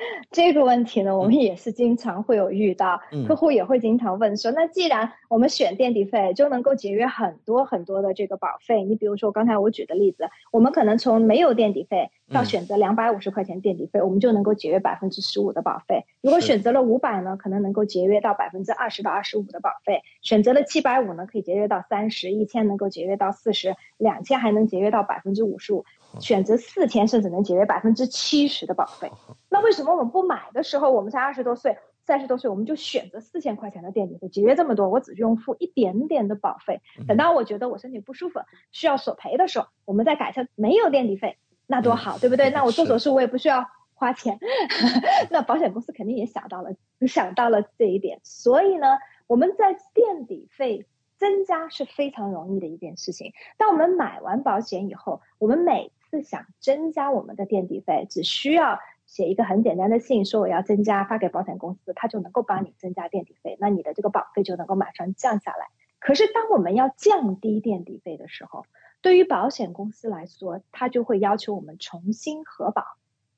这个问题呢，我们也是经常会有遇到，客户也会经常问说，那既然我们选垫底费就能够节约很多很多的这个保费，你比如说刚才我举的例子，我们可能从没有垫底费到选择两百五十块钱垫底费，我们就能够节约百分之十五的保费。如果选择了五百呢，可能能够节约到百分之二十到二十五的保费；选择了七百五呢，可以节约到三十；一千能够节约到四十；两千还能节约到百分之五十五；选择四千甚至能节约百分之七十的保费。那为什么我们不买的时候，我们才二十多岁、三十多岁，我们就选择四千块钱的垫底费，节约这么多，我只用付一点点的保费。等到我觉得我身体不舒服，需要索赔的时候，我们再改成没有垫底费，那多好，对不对？那我做手术我也不需要花钱，那保险公司肯定也想到了，想到了这一点。所以呢，我们在垫底费增加是非常容易的一件事情。当我们买完保险以后，我们每是想增加我们的垫底费，只需要。写一个很简单的信，说我要增加，发给保险公司，他就能够帮你增加垫底费，那你的这个保费就能够马上降下来。可是当我们要降低垫底费的时候，对于保险公司来说，他就会要求我们重新核保。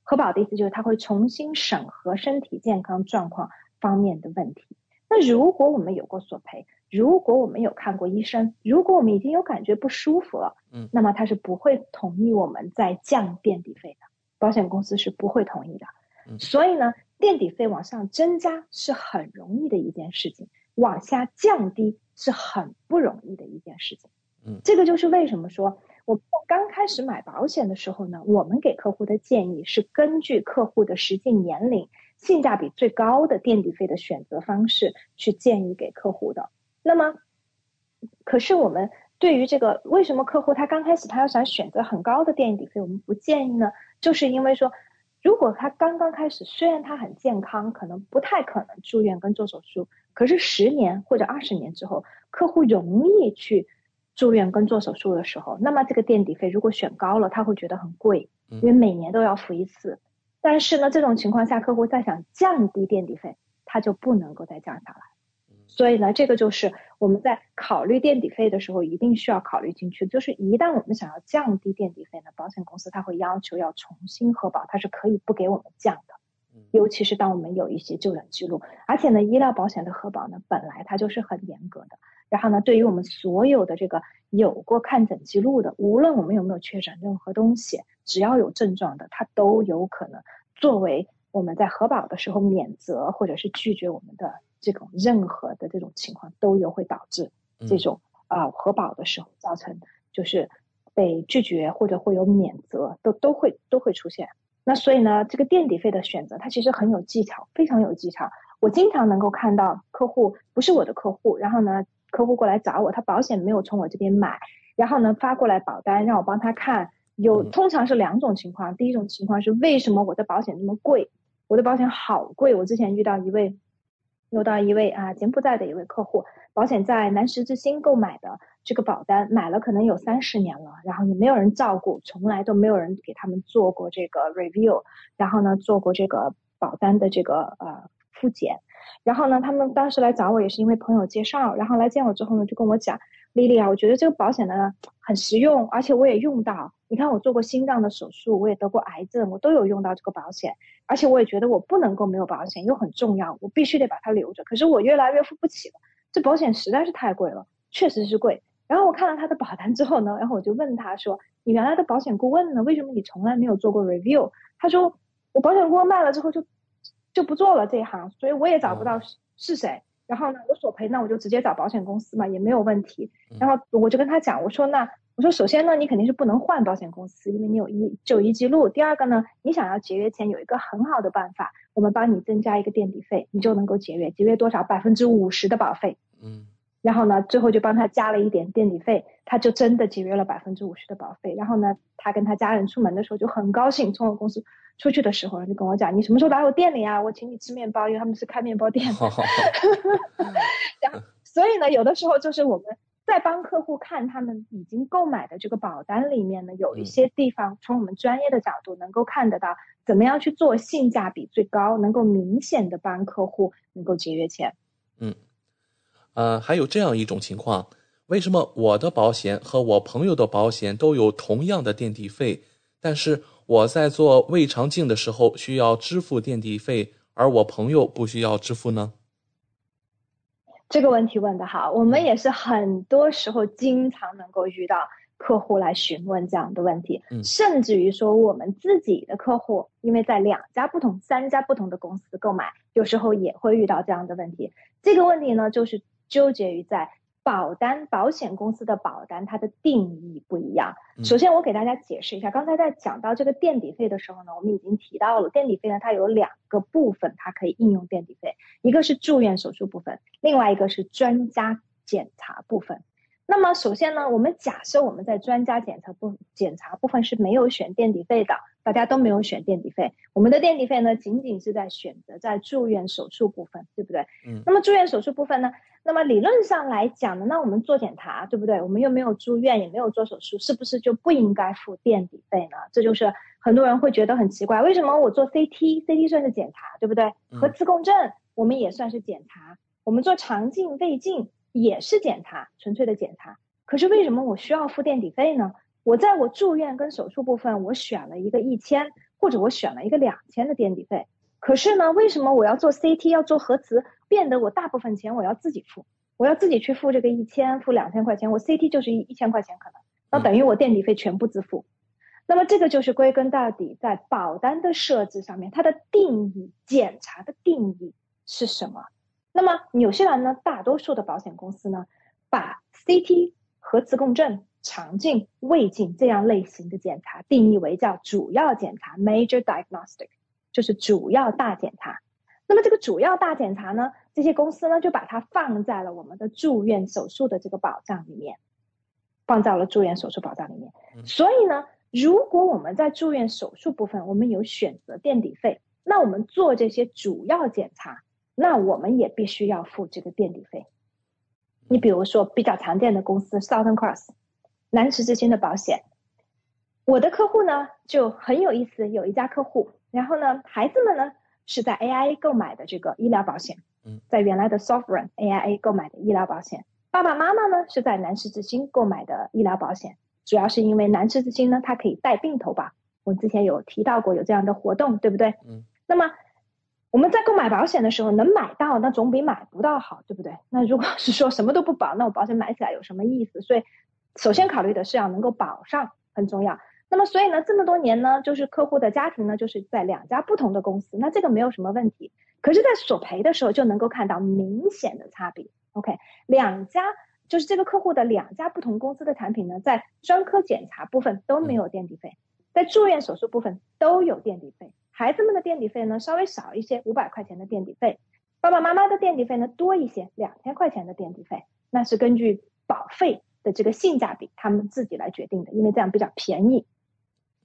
核保的意思就是他会重新审核身体健康状况方面的问题。那如果我们有过索赔，如果我们有看过医生，如果我们已经有感觉不舒服了，嗯，那么他是不会同意我们再降垫底费的。保险公司是不会同意的，所以呢，垫底费往上增加是很容易的一件事情，往下降低是很不容易的一件事情。嗯，这个就是为什么说我刚开始买保险的时候呢，我们给客户的建议是根据客户的实际年龄、性价比最高的垫底费的选择方式去建议给客户的。那么，可是我们对于这个为什么客户他刚开始他要想选择很高的垫底费，我们不建议呢？就是因为说，如果他刚刚开始，虽然他很健康，可能不太可能住院跟做手术，可是十年或者二十年之后，客户容易去住院跟做手术的时候，那么这个垫底费如果选高了，他会觉得很贵，因为每年都要付一次。但是呢，这种情况下，客户再想降低垫底费，他就不能够再降下来。所以呢，这个就是我们在考虑垫底费的时候一定需要考虑进去。就是一旦我们想要降低垫底费呢，保险公司它会要求要重新核保，它是可以不给我们降的。尤其是当我们有一些就诊记录，而且呢，医疗保险的核保呢，本来它就是很严格的。然后呢，对于我们所有的这个有过看诊记录的，无论我们有没有确诊任何东西，只要有症状的，它都有可能作为我们在核保的时候免责或者是拒绝我们的。这种任何的这种情况都有会导致这种啊核保的时候造成就是被拒绝或者会有免责都都会都会出现。那所以呢，这个垫底费的选择它其实很有技巧，非常有技巧。我经常能够看到客户不是我的客户，然后呢客户过来找我，他保险没有从我这边买，然后呢发过来保单让我帮他看。有通常是两种情况，第一种情况是为什么我的保险那么贵？我的保险好贵。我之前遇到一位。又到一位啊，柬埔寨的一位客户，保险在南石之星购买的这个保单，买了可能有三十年了，然后也没有人照顾，从来都没有人给他们做过这个 review，然后呢做过这个保单的这个呃复检，然后呢他们当时来找我也是因为朋友介绍，然后来见我之后呢就跟我讲。丽丽啊，我觉得这个保险呢很实用，而且我也用到。你看，我做过心脏的手术，我也得过癌症，我都有用到这个保险。而且我也觉得我不能够没有保险，又很重要，我必须得把它留着。可是我越来越付不起了，这保险实在是太贵了，确实是贵。然后我看了他的保单之后呢，然后我就问他说：“你原来的保险顾问呢？为什么你从来没有做过 review？” 他说：“我保险顾问卖了之后就就不做了这一行，所以我也找不到是谁。”然后呢，我索赔，那我就直接找保险公司嘛，也没有问题。然后我就跟他讲，我说那我说首先呢，你肯定是不能换保险公司，因为你有一就医记录。第二个呢，你想要节约钱，有一个很好的办法，我们帮你增加一个垫底费，你就能够节约，节约多少？百分之五十的保费。嗯。然后呢，最后就帮他加了一点垫底费，他就真的节约了百分之五十的保费。然后呢，他跟他家人出门的时候就很高兴，从我公司出去的时候就跟我讲：“你什么时候来我店里啊？我请你吃面包，因为他们是开面包店。” 然后，所以呢，有的时候就是我们在帮客户看他们已经购买的这个保单里面呢，有一些地方从我们专业的角度能够看得到，怎么样去做性价比最高，能够明显的帮客户能够节约钱。嗯。呃，还有这样一种情况，为什么我的保险和我朋友的保险都有同样的垫底费，但是我在做胃肠镜的时候需要支付垫底费，而我朋友不需要支付呢？这个问题问得好，我们也是很多时候经常能够遇到客户来询问这样的问题，嗯甚至于说我们自己的客户，因为在两家不同、三家不同的公司购买，有时候也会遇到这样的问题。这个问题呢，就是纠结于在保单、保险公司的保单它的定义不一样。嗯首先，我给大家解释一下，刚才在讲到这个垫底费的时候呢，我们已经提到了垫底费呢，它有两个部分，它可以应用垫底费，一个是住院手术部分，另外一个是专家检查部分。那么首先呢，我们假设我们在专家检查部检查部分是没有选垫底费的，大家都没有选垫底费，我们的垫底费呢仅仅是在选择在住院手术部分，对不对？嗯那么住院手术部分呢，那么理论上来讲呢，那我们做检查，对不对？我们又没有住院，也没有做手术，是不是就不应该付垫底费呢？这就是很多人会觉得很奇怪，为什么我做 CT，CT 算是检查，对不对？嗯核磁共振我们也算是检查，我们做肠镜、胃镜也是检查，纯粹的检查。可是为什么我需要付垫底费呢？我在我住院跟手术部分，我选了一个一千，或者我选了一个两千的垫底费。可是呢，为什么我要做 CT 要做核磁，变得我大部分钱我要自己付，我要自己去付这个一千，付两千块钱，我 CT 就是一一千块钱可能，那等于我垫底费全部自付。那么这个就是归根到底在保单的设置上面，它的定义、检查的定义是什么？那么纽西兰呢，大多数的保险公司呢，把 CT、核磁共振、肠镜、胃镜这样类型的检查定义为叫主要检查 （major diagnostic），就是主要大检查。那么这个主要大检查呢，这些公司呢就把它放在了我们的住院手术的这个保障里面，放在了住院手术保障里面。嗯所以呢，如果我们在住院手术部分我们有选择垫底费，那我们做这些主要检查，那我们也必须要付这个垫底费。你比如说比较常见的公司 Southern Cross，南池之星的保险，我的客户呢就很有意思，有一家客户，然后呢，孩子们呢是在 AIA 购买的这个医疗保险，嗯，在原来的 Sovereign AIA 购买的医疗保险，爸爸妈妈呢是在南池之星购买的医疗保险，主要是因为南池之星呢它可以带病投保，我之前有提到过有这样的活动，对不对？嗯，那么。我们在购买保险的时候，能买到那总比买不到好，对不对？那如果是说什么都不保，那我保险买起来有什么意思？所以，首先考虑的是要能够保上，很重要。那么，所以呢，这么多年呢，就是客户的家庭呢，就是在两家不同的公司，那这个没有什么问题。可是，在索赔的时候就能够看到明显的差别。OK，两家就是这个客户的两家不同公司的产品呢，在专科检查部分都没有垫底费，在住院手术部分都有垫底费。孩子们的垫底费呢稍微少一些，五百块钱的垫底费；爸爸妈妈的垫底费呢多一些，两千块钱的垫底费。那是根据保费的这个性价比，他们自己来决定的，因为这样比较便宜。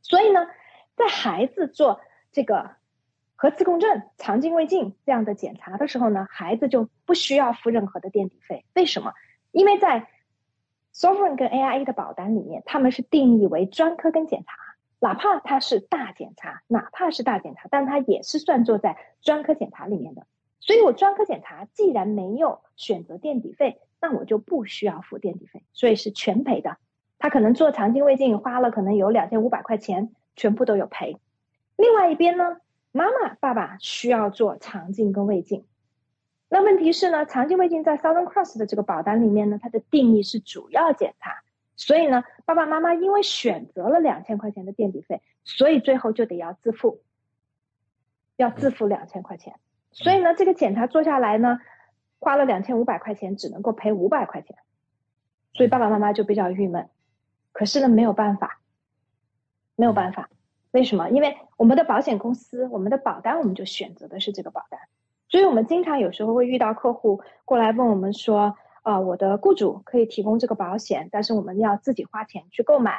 所以呢，在孩子做这个核磁共振、肠镜、胃镜这样的检查的时候呢，孩子就不需要付任何的垫底费。为什么？因为在 Sovereign 跟 AIA 的保单里面，他们是定义为专科跟检查。哪怕它是大检查，哪怕是大检查，但它也是算作在专科检查里面的。所以我专科检查既然没有选择垫底费，那我就不需要付垫底费，所以是全赔的。他可能做肠镜、胃镜花了可能有两千五百块钱，全部都有赔。另外一边呢，妈妈、爸爸需要做肠镜跟胃镜，那问题是呢，肠镜、胃镜在 Southern Cross 的这个保单里面呢，它的定义是主要检查。所以呢，爸爸妈妈因为选择了两千块钱的垫底费，所以最后就得要自付，要自付两千块钱。所以呢，这个检查做下来呢，花了两千五百块钱，只能够赔五百块钱，所以爸爸妈妈就比较郁闷。可是呢，没有办法，没有办法。为什么？因为我们的保险公司，我们的保单，我们就选择的是这个保单，所以我们经常有时候会遇到客户过来问我们说。啊，我的雇主可以提供这个保险，但是我们要自己花钱去购买。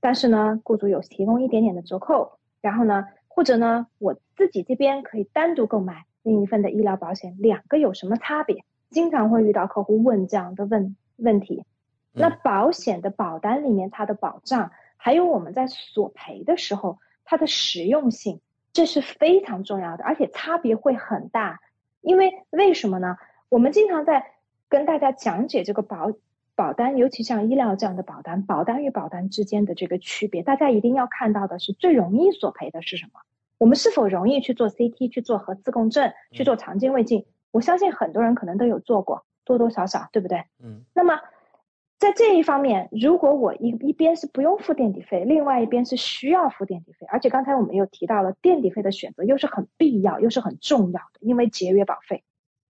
但是呢，雇主有提供一点点的折扣，然后呢，或者呢，我自己这边可以单独购买另一份的医疗保险，两个有什么差别？经常会遇到客户问这样的问问题。那保险的保单里面它的保障，还有我们在索赔的时候它的实用性，这是非常重要的，而且差别会很大。因为为什么呢？我们经常在跟大家讲解这个保保单，尤其像医疗这样的保单，保单与保单之间的这个区别，大家一定要看到的是最容易索赔的是什么？我们是否容易去做 CT、去做核磁共振、去做肠镜胃镜？我相信很多人可能都有做过，多多少少，对不对？嗯。那么在这一方面，如果我一一边是不用付垫底费，另外一边是需要付垫底费，而且刚才我们又提到了垫底费的选择又是很必要又是很重要的，因为节约保费，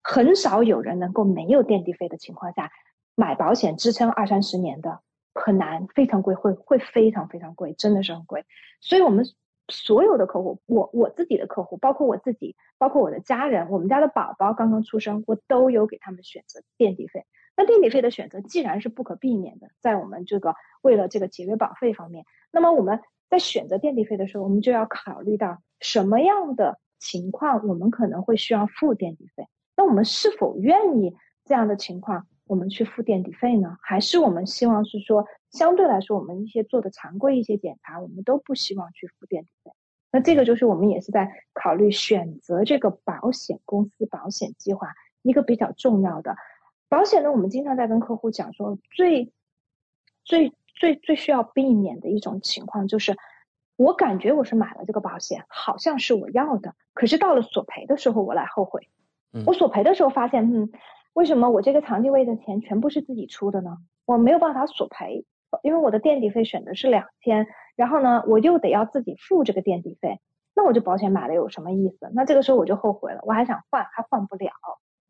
很少有人能够没有垫底费的情况下。买保险支撑二三十年的很难，非常贵，会会非常非常贵，真的是很贵。所以，我们所有的客户，我我自己的客户，包括我自己，包括我的家人，我们家的宝宝刚刚出生，我都有给他们选择垫底费。那垫底费的选择既然是不可避免的，在我们这个为了这个节约保费方面，那么我们在选择垫底费的时候，我们就要考虑到什么样的情况我们可能会需要付垫底费，那我们是否愿意这样的情况？我们去付垫底费呢，还是我们希望是说，相对来说，我们一些做的常规一些检查，我们都不希望去付垫底费。那这个就是我们也是在考虑选择这个保险公司保险计划一个比较重要的保险呢。我们经常在跟客户讲说，最最最最需要避免的一种情况就是，我感觉我是买了这个保险，好像是我要的，可是到了索赔的时候，我来后悔。我索赔的时候发现，嗯。为什么我这个长期位的钱全部是自己出的呢？我没有办法索赔，因为我的垫底费选的是两千，然后呢，我又得要自己付这个垫底费，那我这保险买了有什么意思？那这个时候我就后悔了，我还想换，还换不了，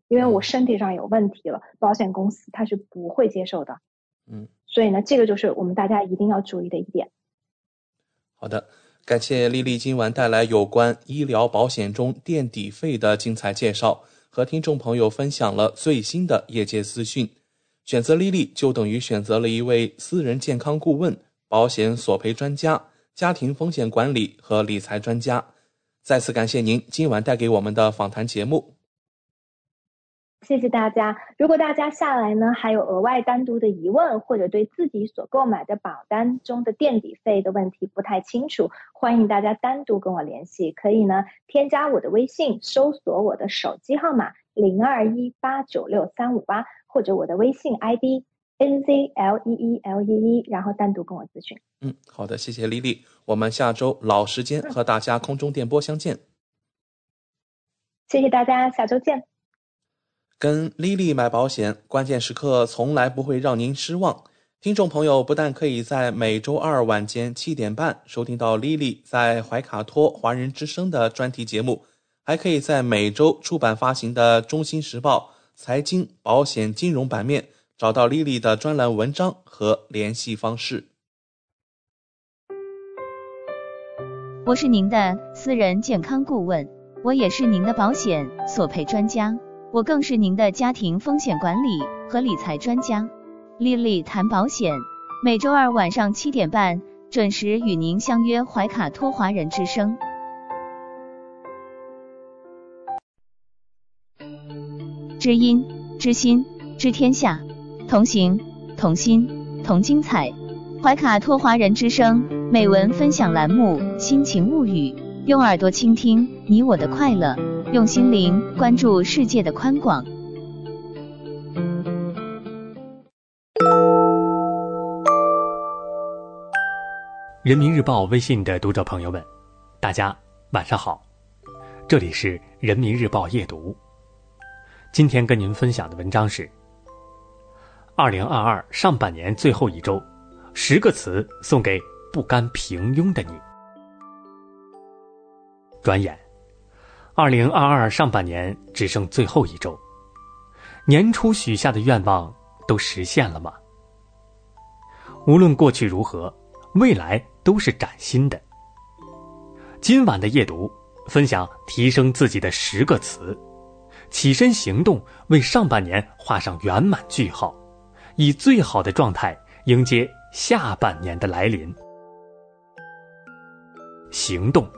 因为我身体上有问题了，保险公司它是不会接受的。嗯，所以呢，这个就是我们大家一定要注意的一点。好的，感谢丽丽今晚带来有关医疗保险中垫底费的精彩介绍。和听众朋友分享了最新的业界资讯，选择丽丽就等于选择了一位私人健康顾问、保险索赔专家、家庭风险管理和理财专家。再次感谢您今晚带给我们的访谈节目。谢谢大家。如果大家下来呢还有额外单独的疑问，或者对自己所购买的保单中的垫底费的问题不太清楚，欢迎大家单独跟我联系。可以呢添加我的微信，搜索我的手机号码零二一八九六三五八，或者我的微信 ID n z l e e l e e，然后单独跟我咨询。嗯，好的，谢谢丽丽。我们下周老时间和大家空中电波相见。谢谢大家，下周见。跟丽丽买保险，关键时刻从来不会让您失望。听众朋友不但可以在每周二晚间七点半收听到丽丽在怀卡托华人之声的专题节目，还可以在每周出版发行的《中新时报》财经、保险、金融版面找到丽丽的专栏文章和联系方式。我是您的私人健康顾问，我也是您的保险索赔专家。我更是您的家庭风险管理和理财专家，丽丽谈保险，每周二晚上七点半准时与您相约怀卡托华人之声。知音知心知天下，同行同心同精彩。怀卡托华人之声美文分享栏目，心情物语，用耳朵倾听你我的快乐。用心灵关注世界的宽广。人民日报微信的读者朋友们，大家晚上好，这里是人民日报夜读。今天跟您分享的文章是：二零二二上半年最后一周，十个词送给不甘平庸的你。转眼。二零二二上半年只剩最后一周，年初许下的愿望都实现了吗？无论过去如何，未来都是崭新的。今晚的夜读分享提升自己的十个词，起身行动，为上半年画上圆满句号，以最好的状态迎接下半年的来临。行动。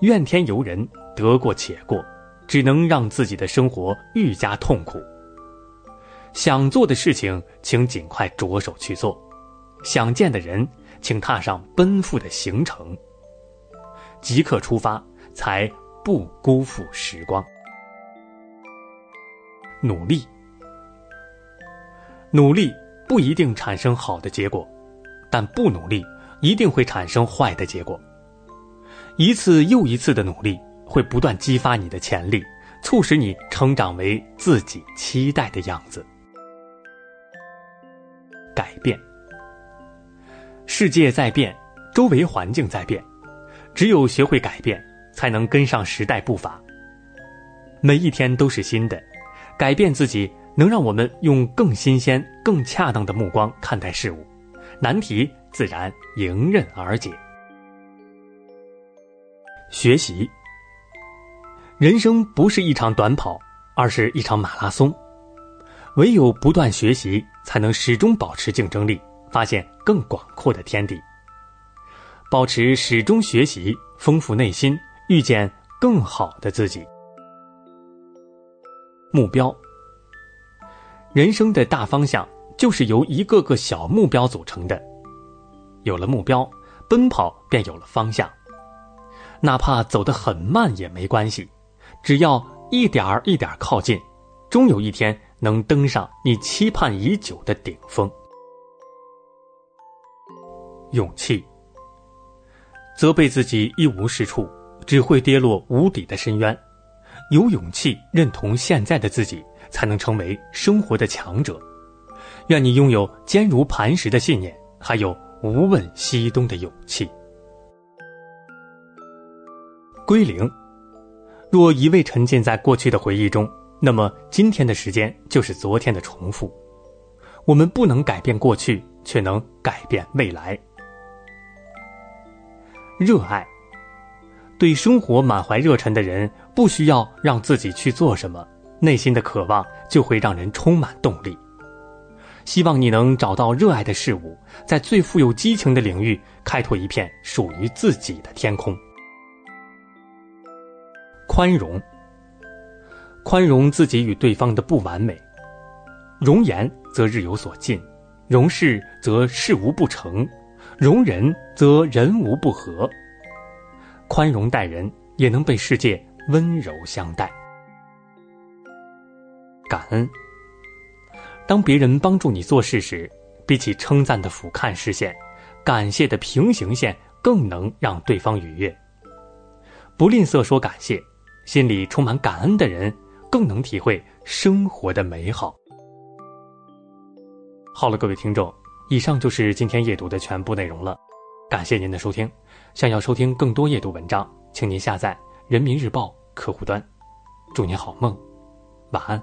怨天尤人，得过且过，只能让自己的生活愈加痛苦。想做的事情，请尽快着手去做；想见的人，请踏上奔赴的行程。即刻出发，才不辜负时光。努力。努力不一定产生好的结果，但不努力一定会产生坏的结果。一次又一次的努力会不断激发你的潜力，促使你成长为自己期待的样子。改变，世界在变，周围环境在变，只有学会改变，才能跟上时代步伐。每一天都是新的，改变自己能让我们用更新鲜、更恰当的目光看待事物，难题自然迎刃而解。学习，人生不是一场短跑，而是一场马拉松。唯有不断学习，才能始终保持竞争力，发现更广阔的天地。保持始终学习，丰富内心，遇见更好的自己。目标，人生的大方向就是由一个个小目标组成的。有了目标，奔跑便有了方向。哪怕走得很慢也没关系，只要一点儿一点儿靠近，终有一天能登上你期盼已久的顶峰。勇气，责备自己一无是处，只会跌落无底的深渊。有勇气认同现在的自己，才能成为生活的强者。愿你拥有坚如磐石的信念，还有无问西东的勇气。归零。若一味沉浸在过去的回忆中，那么今天的时间就是昨天的重复。我们不能改变过去，却能改变未来。热爱。对生活满怀热忱的人，不需要让自己去做什么，内心的渴望就会让人充满动力。希望你能找到热爱的事物，在最富有激情的领域开拓一片属于自己的天空。宽容，宽容自己与对方的不完美。容颜则日有所进，容事则事无不成，容人则人无不和。宽容待人，也能被世界温柔相待。感恩。当别人帮助你做事时，比起称赞的俯瞰视线，感谢的平行线更能让对方愉悦。不吝啬说感谢，心里充满感恩的人，更能体会生活的美好。好了，各位听众，以上就是今天阅读的全部内容了。感谢您的收听。想要收听更多阅读文章，请您下载人民日报客户端。祝您好梦，晚安。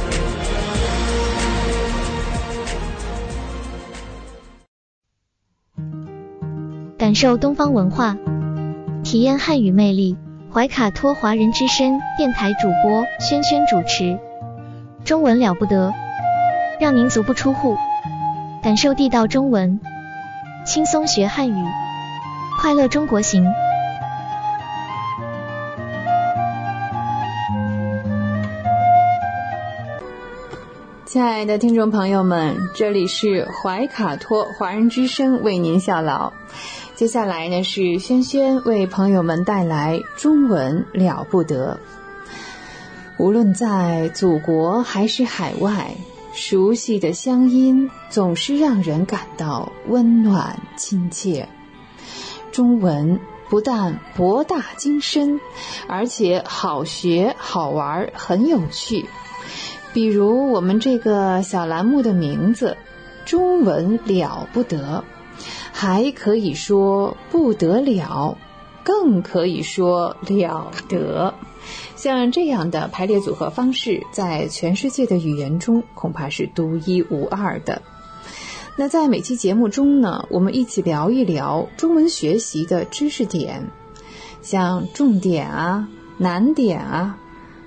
感受东方文化，体验汉语魅力。怀卡托华人之声电台主播轩轩主持，中文了不得，让您足不出户，感受地道中文，轻松学汉语，快乐中国行。亲爱的听众朋友们，这里是怀卡托华人之声为您效劳。接下来呢是轩轩为朋友们带来中文了不得。无论在祖国还是海外，熟悉的乡音总是让人感到温暖亲切。中文不但博大精深，而且好学好玩，很有趣。比如我们这个小栏目的名字“中文了不得”。还可以说不得了，更可以说了得。像这样的排列组合方式，在全世界的语言中恐怕是独一无二的。那在每期节目中呢，我们一起聊一聊中文学习的知识点，像重点啊、难点啊。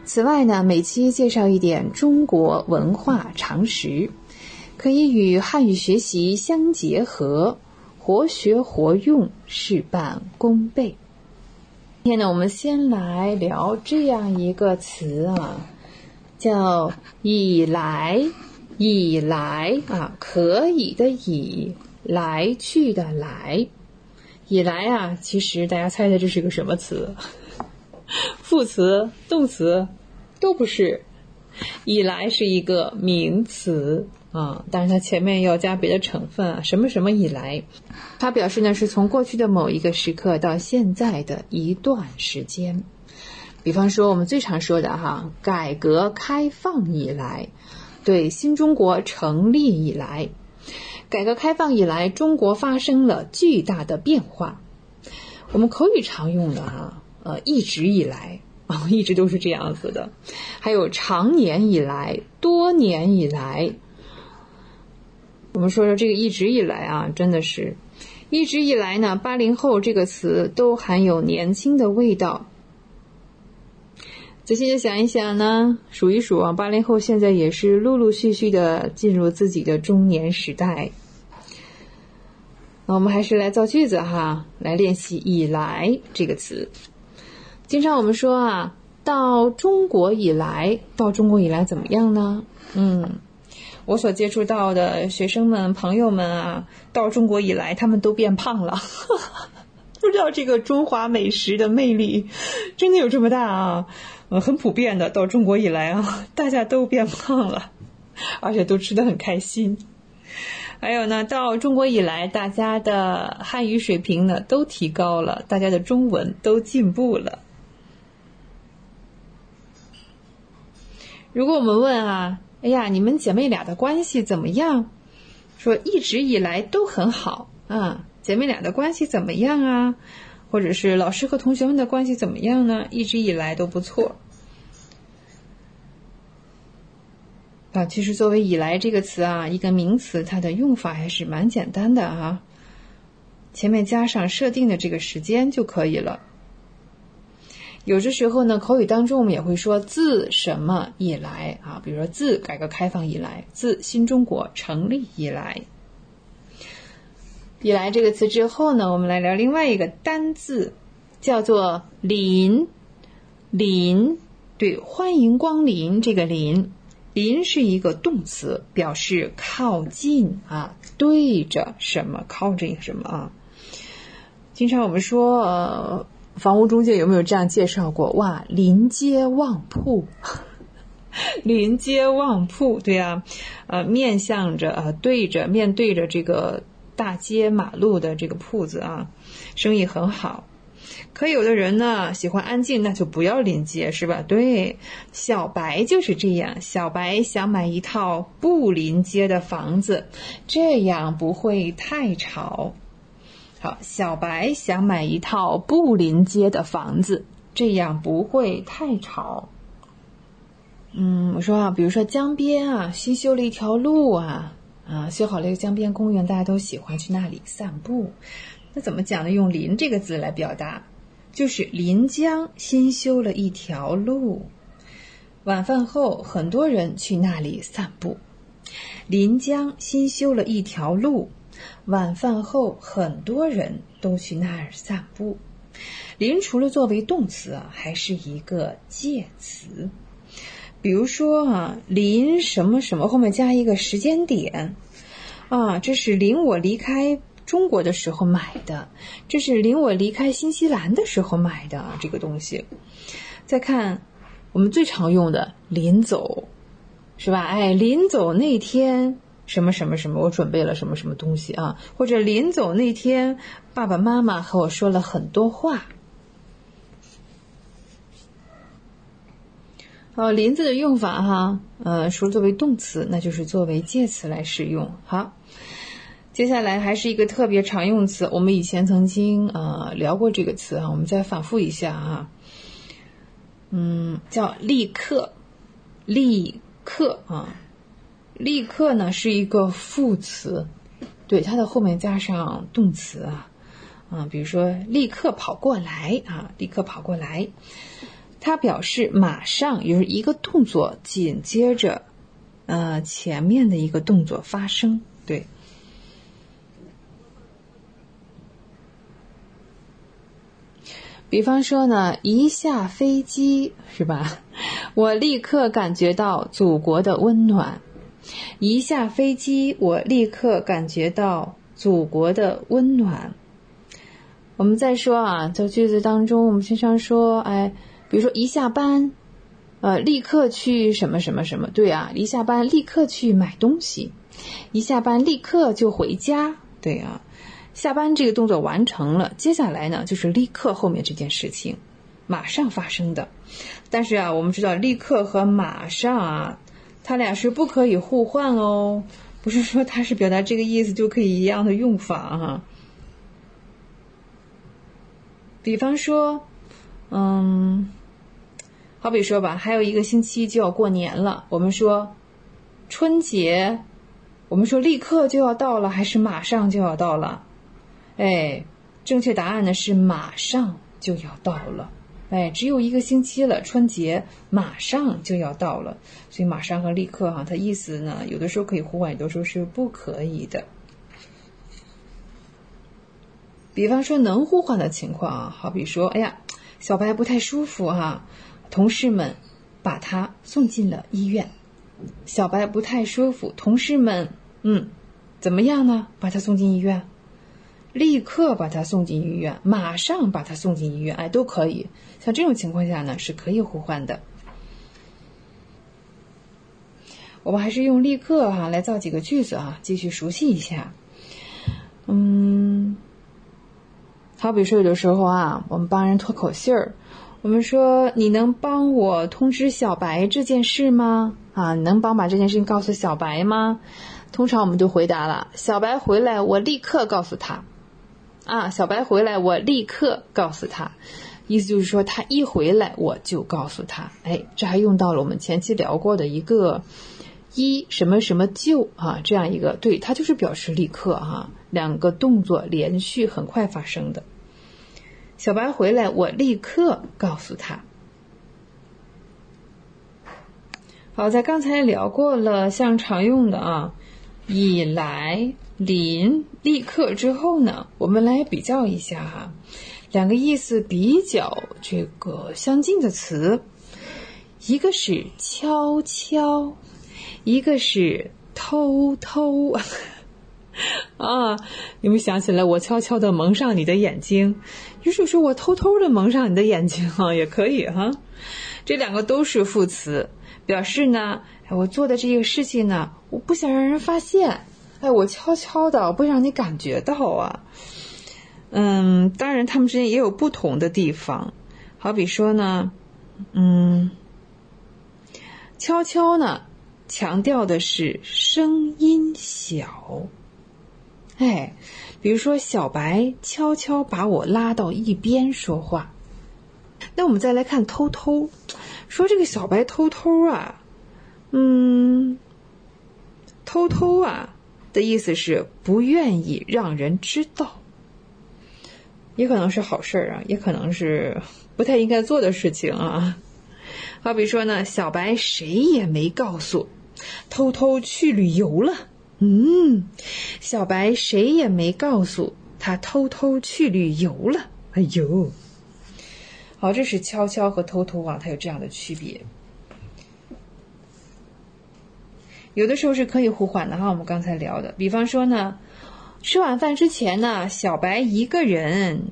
此外呢，每期介绍一点中国文化常识，可以与汉语学习相结合，活学活用，事半功倍。今天呢，我们先来聊这样一个词啊，叫“以来”。以来啊，可以的以，来去的来，以来啊，其实大家猜猜这是个什么词？副词、动词都不是，以来是一个名词啊，但是它前面要加别的成分啊，什么什么以来，它表示呢是从过去的某一个时刻到现在的一段时间。比方说我们最常说的哈，改革开放以来。对新中国成立以来，改革开放以来，中国发生了巨大的变化。我们口语常用的哈，呃，一直以来啊，一直都是这样子的。还有长年以来、多年以来，我们说说这个一直以来啊，真的是一直以来呢。八零后这个词都含有年轻的味道。仔细的想一想呢，数一数啊，八零后现在也是陆陆续续的进入自己的中年时代。那我们还是来造句子哈，来练习“以来”这个词。经常我们说啊，到中国以来，到中国以来怎么样呢？嗯，我所接触到的学生们、朋友们啊，到中国以来，他们都变胖了。不知道这个中华美食的魅力真的有这么大啊？呃，很普遍的，到中国以来啊，大家都变胖了，而且都吃的很开心。还有呢，到中国以来，大家的汉语水平呢都提高了，大家的中文都进步了。如果我们问啊，哎呀，你们姐妹俩的关系怎么样？说一直以来都很好啊，姐妹俩的关系怎么样啊？或者是老师和同学们的关系怎么样呢？一直以来都不错。啊，其实作为“以来”这个词啊，一个名词，它的用法还是蛮简单的啊，前面加上设定的这个时间就可以了。有的时候呢，口语当中我们也会说“自什么以来”啊，比如说“自改革开放以来”，“自新中国成立以来”。以来这个词之后呢，我们来聊另外一个单字，叫做“临”。临，对，欢迎光临。这个“临”，“临”是一个动词，表示靠近啊，对着什么，靠着什么啊。经常我们说，呃，房屋中介有没有这样介绍过？哇，临街旺铺，临街旺铺，对啊，呃，面向着呃，对着，面对着这个。大街马路的这个铺子啊，生意很好。可有的人呢喜欢安静，那就不要临街，是吧？对，小白就是这样。小白想买一套不临街的房子，这样不会太吵。好，小白想买一套不临街的房子，这样不会太吵。嗯，我说啊，比如说江边啊，新修了一条路啊。啊，修好了一个江边公园，大家都喜欢去那里散步。那怎么讲呢？用“临”这个字来表达，就是临江新修了一条路。晚饭后，很多人去那里散步。临江新修了一条路，晚饭后很多人都去那儿散步。临除了作为动词啊，还是一个介词。比如说啊，临什么什么后面加一个时间点，啊，这是临我离开中国的时候买的，这是临我离开新西兰的时候买的这个东西。再看我们最常用的临走，是吧？哎，临走那天什么什么什么，我准备了什么什么东西啊？或者临走那天，爸爸妈妈和我说了很多话。好，林子的用法哈，呃，除了作为动词，那就是作为介词来使用。好，接下来还是一个特别常用词，我们以前曾经呃聊过这个词啊，我们再反复一下啊。嗯，叫立刻，立刻啊，立刻呢是一个副词，对，它的后面加上动词啊，啊，比如说立刻跑过来啊，立刻跑过来，它表示马上，就是一个动作紧接着呃前面的一个动作发生，对。比方说呢，一下飞机是吧？我立刻感觉到祖国的温暖。一下飞机，我立刻感觉到祖国的温暖。我们再说啊，在句子当中，我们经常说，哎，比如说一下班，呃，立刻去什么什么什么？对啊，一下班立刻去买东西，一下班立刻就回家。对啊。下班这个动作完成了，接下来呢就是立刻后面这件事情，马上发生的。但是啊，我们知道立刻和马上啊，它俩是不可以互换哦，不是说它是表达这个意思就可以一样的用法哈。比方说，嗯，好比说吧，还有一个星期就要过年了，我们说春节，我们说立刻就要到了，还是马上就要到了？哎，正确答案呢是马上就要到了。哎，只有一个星期了，春节马上就要到了，所以马上和立刻哈，它意思呢有的时候可以互换，有的时候是不可以的。比方说能互换的情况啊，好比说，哎呀，小白不太舒服哈，同事们把他送进了医院。小白不太舒服，同事们嗯，怎么样呢？把他送进医院。立刻把他送进医院，马上把他送进医院，哎，都可以。像这种情况下呢，是可以互换的。我们还是用立刻哈来造几个句子啊，继续熟悉一下。嗯，好比说有的时候啊，我们帮人脱口信儿，我们说你能帮我通知小白这件事吗？啊，你能帮把这件事情告诉小白吗？通常我们就回答了，小白回来，我立刻告诉他。啊，小白回来，我立刻告诉他，意思就是说他一回来我就告诉他。哎，这还用到了我们前期聊过的一个一什么什么就啊这样一个，对，它就是表示立刻哈，两个动作连续很快发生的。小白回来，我立刻告诉他。好，在刚才聊过了，像常用的啊，以来。临立刻之后呢，我们来比较一下哈，两个意思比较这个相近的词，一个是悄悄，一个是偷偷 啊，有没有想起来？我悄悄的蒙上你的眼睛，于是说我偷偷的蒙上你的眼睛啊，也可以哈。这两个都是副词，表示呢，我做的这个事情呢，我不想让人发现。哎，我悄悄的，不让你感觉到啊。嗯，当然，他们之间也有不同的地方。好比说呢，嗯，悄悄呢，强调的是声音小。哎，比如说小白悄悄把我拉到一边说话。那我们再来看偷偷，说这个小白偷偷啊，嗯，偷偷啊。的意思是不愿意让人知道，也可能是好事儿啊，也可能是不太应该做的事情啊。好比说呢，小白谁也没告诉，偷偷去旅游了。嗯，小白谁也没告诉他偷偷去旅游了。哎呦，好，这是悄悄和偷偷啊，它有这样的区别。有的时候是可以互换的哈，我们刚才聊的，比方说呢，吃晚饭之前呢，小白一个人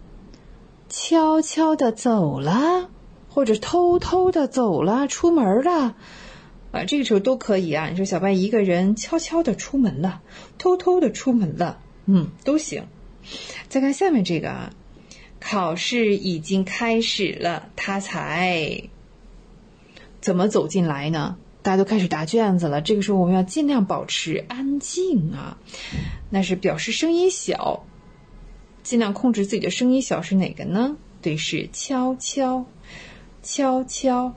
悄悄的走了，或者偷偷的走了，出门了，啊，这个时候都可以啊。你说小白一个人悄悄的出门了，偷偷的出门了，嗯，都行。再看下面这个啊，考试已经开始了，他才怎么走进来呢？大家都开始答卷子了。这个时候我们要尽量保持安静啊，那是表示声音小，尽量控制自己的声音小是哪个呢？对，是悄悄，悄悄。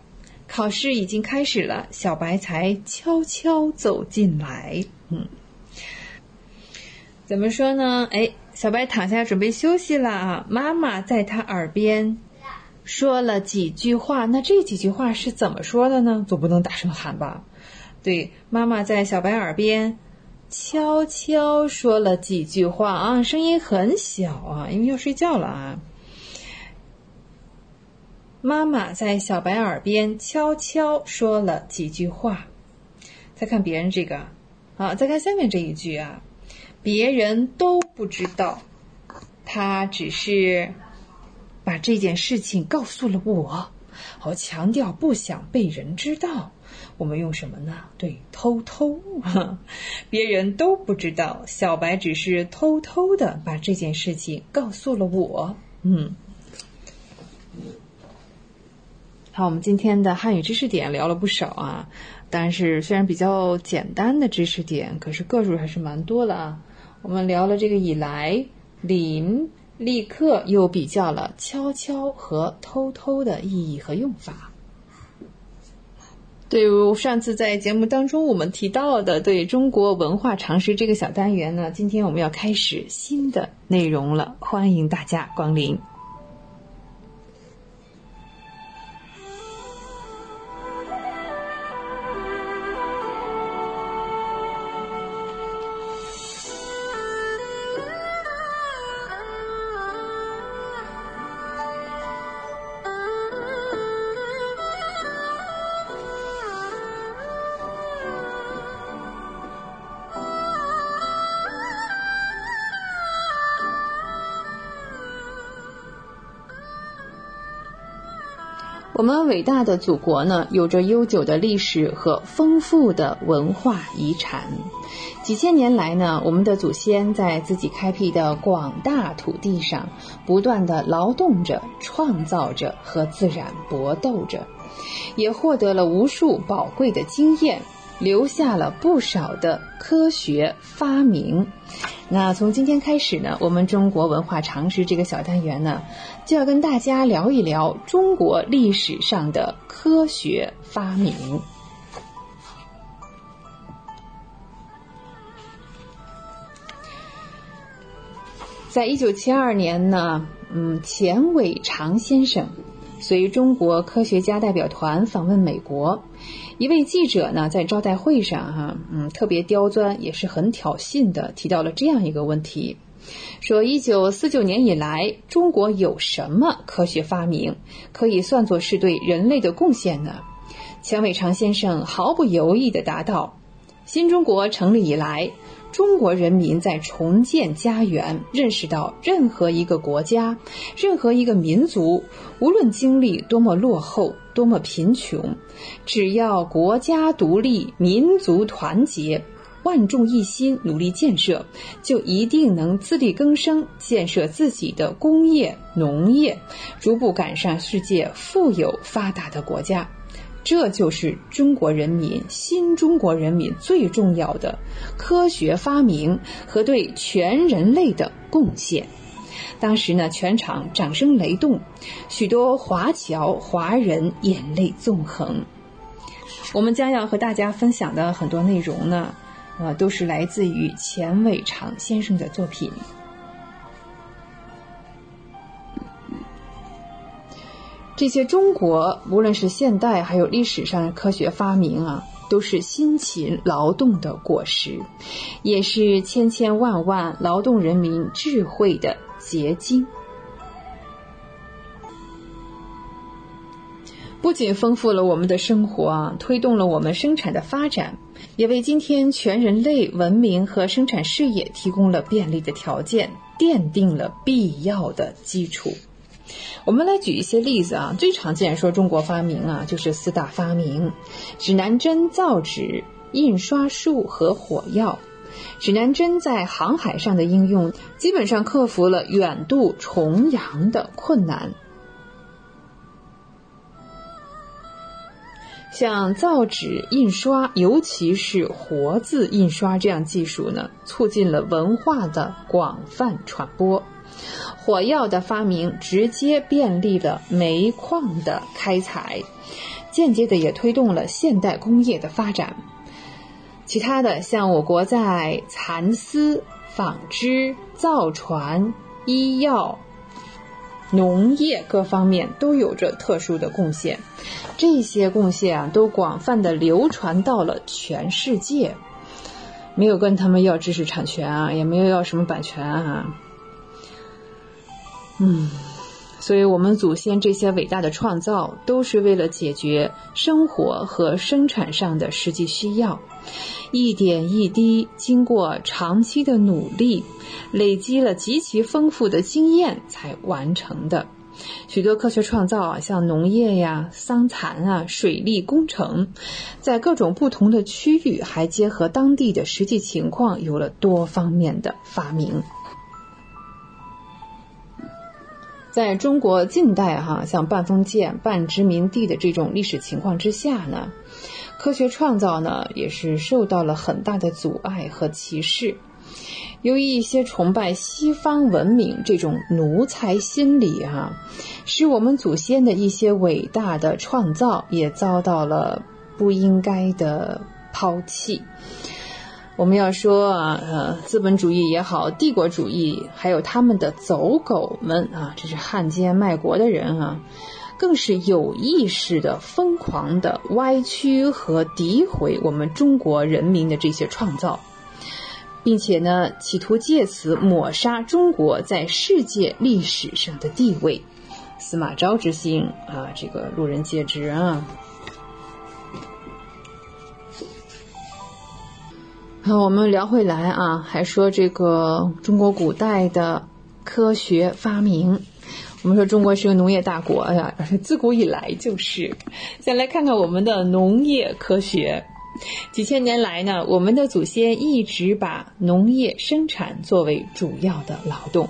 考试已经开始了，小白才悄悄走进来。嗯，怎么说呢？哎，小白躺下准备休息了啊。妈妈在他耳边说了几句话，那这几句话是怎么说的呢？总不能大声喊吧？对，妈妈在小白耳边悄悄说了几句话啊，声音很小啊，因为要睡觉了啊。妈妈在小白耳边悄悄说了几句话。再看别人这个，好，再看下面这一句啊，别人都不知道，他只是把这件事情告诉了我。好，强调不想被人知道。我们用什么呢？对，偷偷。别人都不知道，小白只是偷偷的把这件事情告诉了我。嗯。好，我们今天的汉语知识点聊了不少啊，但是虽然比较简单的知识点，可是个数还是蛮多的啊。我们聊了这个以来、临、立刻，又比较了悄悄和偷偷的意义和用法。对于上次在节目当中我们提到的对中国文化常识这个小单元呢，今天我们要开始新的内容了，欢迎大家光临。我们伟大的祖国呢，有着悠久的历史和丰富的文化遗产。几千年来呢，我们的祖先在自己开辟的广大土地上，不断的劳动着、创造着和自然搏斗着，也获得了无数宝贵的经验，留下了不少的科学发明。那从今天开始呢，我们中国文化常识这个小单元呢。就要跟大家聊一聊中国历史上的科学发明。在一九七二年呢，嗯，钱伟长先生随中国科学家代表团访问美国，一位记者呢在招待会上哈，嗯，特别刁钻，也是很挑衅的，提到了这样一个问题。说，一九四九年以来，中国有什么科学发明可以算作是对人类的贡献呢？钱伟长先生毫不犹豫地答道：“新中国成立以来，中国人民在重建家园，认识到任何一个国家、任何一个民族，无论经历多么落后、多么贫穷，只要国家独立、民族团结。”万众一心，努力建设，就一定能自力更生，建设自己的工业、农业，逐步赶上世界富有发达的国家。这就是中国人民新中国人民最重要的科学发明和对全人类的贡献。当时呢，全场掌声雷动，许多华侨华人眼泪纵横。我们将要和大家分享的很多内容呢。啊，都是来自于钱伟长先生的作品。这些中国无论是现代还有历史上的科学发明啊，都是辛勤劳动的果实，也是千千万万劳动人民智慧的结晶。不仅丰富了我们的生活啊，推动了我们生产的发展，也为今天全人类文明和生产事业提供了便利的条件，奠定了必要的基础。我们来举一些例子啊，最常见说中国发明啊，就是四大发明：指南针、造纸、印刷术和火药。指南针在航海上的应用，基本上克服了远渡重洋的困难。像造纸、印刷，尤其是活字印刷这样技术呢，促进了文化的广泛传播。火药的发明直接便利了煤矿的开采，间接的也推动了现代工业的发展。其他的像我国在蚕丝、纺织、造船、医药、农业各方面都有着特殊的贡献，这些贡献啊都广泛的流传到了全世界，没有跟他们要知识产权啊，也没有要什么版权啊。嗯，所以我们祖先这些伟大的创造，都是为了解决生活和生产上的实际需要，一点一滴，经过长期的努力，累积了极其丰富的经验才完成的。许多科学创造啊，像农业呀、桑蚕啊、水利工程，在各种不同的区域，还结合当地的实际情况，有了多方面的发明。在中国近代，哈，像半封建半殖民地的这种历史情况之下呢，科学创造呢也是受到了很大的阻碍和歧视。由于一些崇拜西方文明这种奴才心理，哈，使我们祖先的一些伟大的创造也遭到了不应该的抛弃。我们要说啊，呃，资本主义也好，帝国主义，还有他们的走狗们啊，这是汉奸卖国的人啊，更是有意识的、疯狂的歪曲和诋毁我们中国人民的这些创造，并且呢，企图借此抹杀中国在世界历史上的地位。司马昭之心啊，这个路人皆知啊。好，我们聊回来啊，还说这个中国古代的科学发明。我们说中国是个农业大国呀，自古以来就是。再来看看我们的农业科学，几千年来呢，我们的祖先一直把农业生产作为主要的劳动。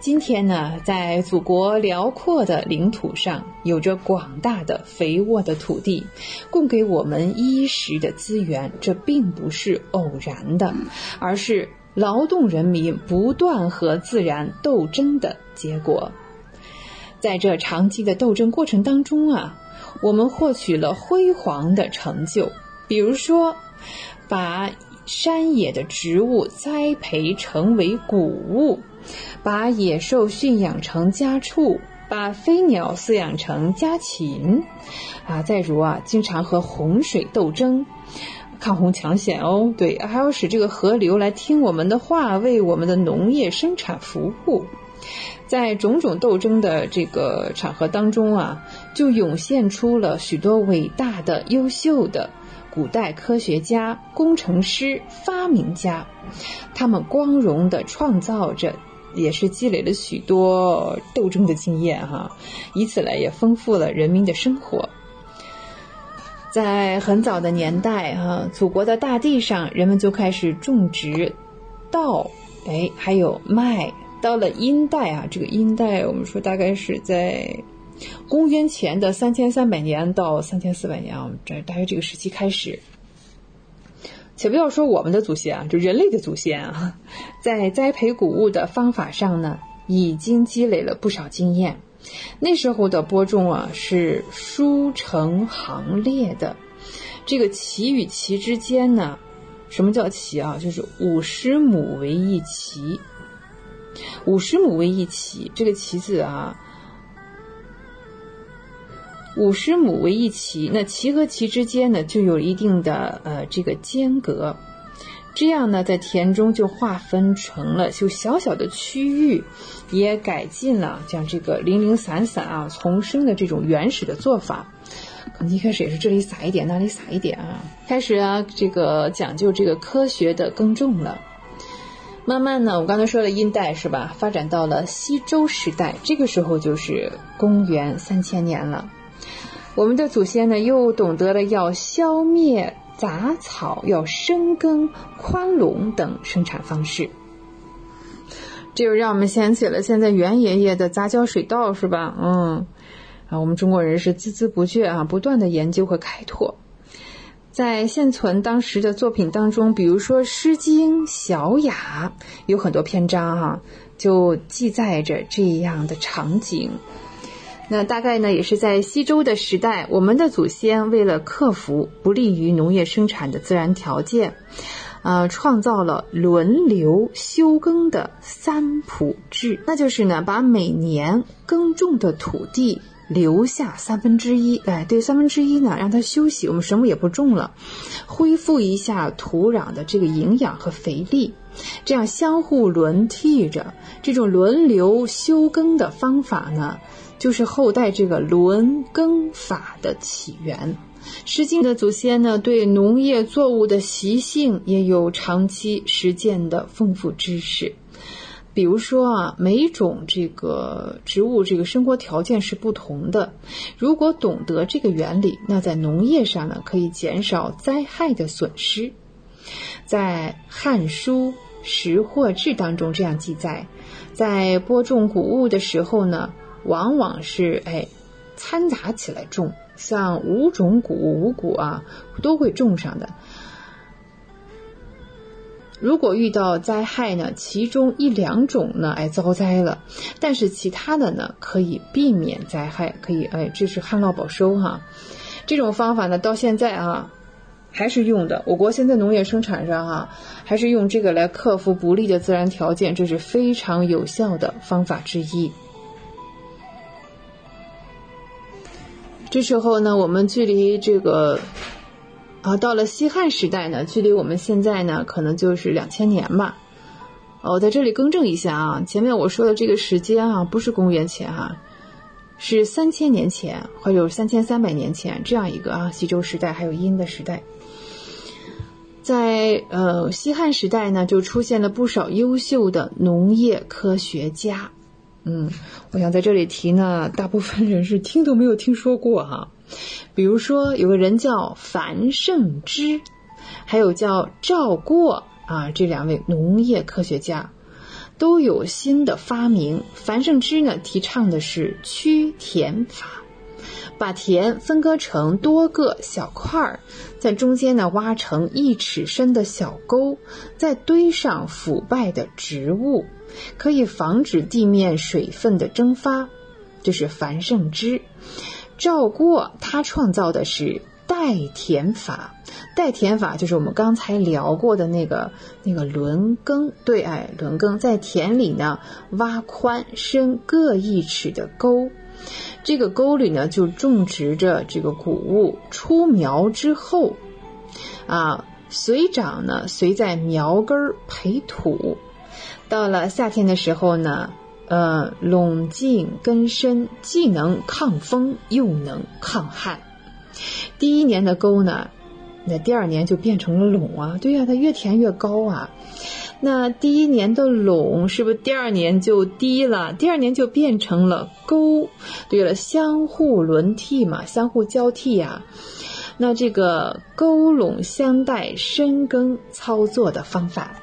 今天呢，在祖国辽阔的领土上，有着广大的肥沃的土地，供给我们衣食的资源，这并不是偶然的，而是劳动人民不断和自然斗争的结果。在这长期的斗争过程当中啊，我们获取了辉煌的成就，比如说，把山野的植物栽培成为谷物。把野兽驯养成家畜，把飞鸟饲养成家禽，啊，再如啊，经常和洪水斗争，抗洪抢险哦，对，还要使这个河流来听我们的话，为我们的农业生产服务。在种种斗争的这个场合当中啊，就涌现出了许多伟大的、优秀的古代科学家、工程师、发明家，他们光荣地创造着。也是积累了许多斗争的经验哈，以此来也丰富了人民的生活。在很早的年代哈，祖国的大地上，人们就开始种植稻，哎，还有麦。到了殷代啊，这个殷代我们说大概是在公元前的三千三百年到三千四百年啊，这大约这个时期开始。且不要说我们的祖先啊，就人类的祖先啊，在栽培谷物的方法上呢，已经积累了不少经验。那时候的播种啊，是书成行列的。这个畦与畦之间呢，什么叫畦啊？就是五十亩为一畦，五十亩为一畦。这个畦字啊。五十亩为一畦，那畦和畦之间呢，就有一定的呃这个间隔，这样呢，在田中就划分成了就小小的区域，也改进了像这个零零散散啊丛生的这种原始的做法。可能一开始也是这里撒一点，那里撒一点啊，开始啊这个讲究这个科学的耕种了。慢慢呢，我刚才说了殷代是吧？发展到了西周时代，这个时候就是公元三千年了。我们的祖先呢，又懂得了要消灭杂草，要深耕宽垄等生产方式。这又让我们想起了现在袁爷爷的杂交水稻，是吧？嗯，啊，我们中国人是孜孜不倦啊，不断的研究和开拓。在现存当时的作品当中，比如说《诗经·小雅》，有很多篇章哈，就记载着这样的场景。那大概呢，也是在西周的时代，我们的祖先为了克服不利于农业生产的自然条件，呃，创造了轮流休耕的三普制，那就是呢，把每年耕种的土地。留下三分之一，哎，对，三分之一呢，让它休息，我们什么也不种了，恢复一下土壤的这个营养和肥力，这样相互轮替着，这种轮流休耕的方法呢，就是后代这个轮耕法的起源。《诗经》的祖先呢，对农业作物的习性也有长期实践的丰富知识。比如说啊，每种这个植物这个生活条件是不同的。如果懂得这个原理，那在农业上呢，可以减少灾害的损失。在《汉书·识货志》当中这样记载：在播种谷物的时候呢，往往是哎掺杂起来种，像五种谷五谷啊都会种上的。如果遇到灾害呢，其中一两种呢，哎，遭灾了，但是其他的呢，可以避免灾害，可以，哎，这是旱涝保收哈。这种方法呢，到现在啊，还是用的。我国现在农业生产上哈，还是用这个来克服不利的自然条件，这是非常有效的方法之一。这时候呢，我们距离这个。啊，到了西汉时代呢，距离我们现在呢，可能就是两千年吧。我在这里更正一下啊，前面我说的这个时间啊，不是公元前哈，是三千年前，或者三千三百年前这样一个啊，西周时代还有殷的时代。在呃西汉时代呢，就出现了不少优秀的农业科学家。嗯，我想在这里提呢，大部分人是听都没有听说过哈。比如说，有个人叫樊胜之，还有叫赵过啊，这两位农业科学家都有新的发明。樊胜之呢，提倡的是区田法，把田分割成多个小块儿，在中间呢挖成一尺深的小沟，再堆上腐败的植物，可以防止地面水分的蒸发。这是樊胜之。赵过他创造的是代田法，代田法就是我们刚才聊过的那个那个轮耕，对，哎，轮耕在田里呢挖宽深各一尺的沟，这个沟里呢就种植着这个谷物，出苗之后，啊，随长呢随在苗根儿培土，到了夏天的时候呢。呃，垄茎根深，既能抗风又能抗旱。第一年的沟呢，那第二年就变成了垄啊。对呀，它越填越高啊。那第一年的垄是不是第二年就低了？第二年就变成了沟。对了，相互轮替嘛，相互交替呀。那这个沟垄相待深耕操作的方法。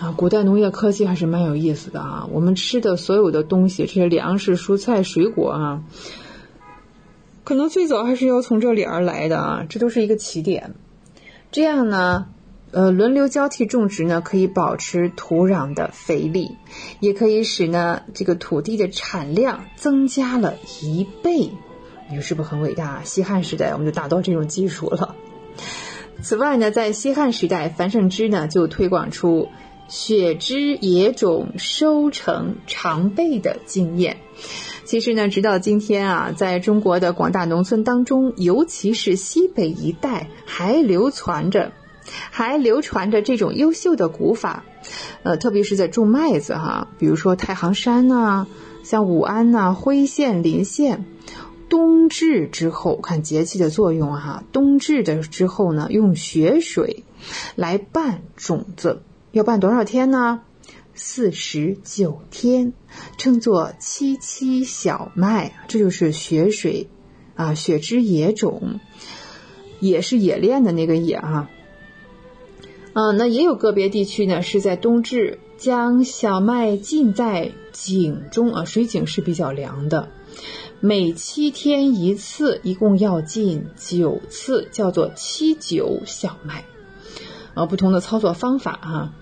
啊，古代农业科技还是蛮有意思的啊！我们吃的所有的东西，这些粮食、蔬菜、水果啊，可能最早还是要从这里而来的啊，这都是一个起点。这样呢，呃，轮流交替种植呢，可以保持土壤的肥力，也可以使呢这个土地的产量增加了一倍。你说是不是很伟大？西汉时代我们就达到这种技术了。此外呢，在西汉时代，樊胜之呢就推广出。血之野种收成常备的经验，其实呢，直到今天啊，在中国的广大农村当中，尤其是西北一带，还流传着，还流传着这种优秀的古法。呃，特别是在种麦子哈，比如说太行山呐，像武安呐、辉县、临县，冬至之后，看节气的作用哈，冬至的之后呢，用雪水来拌种子。要办多少天呢？四十九天，称作七七小麦，这就是雪水啊，雪之野种，也是冶炼的那个冶啊。嗯，那也有个别地区呢是在冬至将小麦浸在井中啊，水井是比较凉的，每七天一次，一共要浸九次，叫做七九小麦。啊，不同的操作方法啊。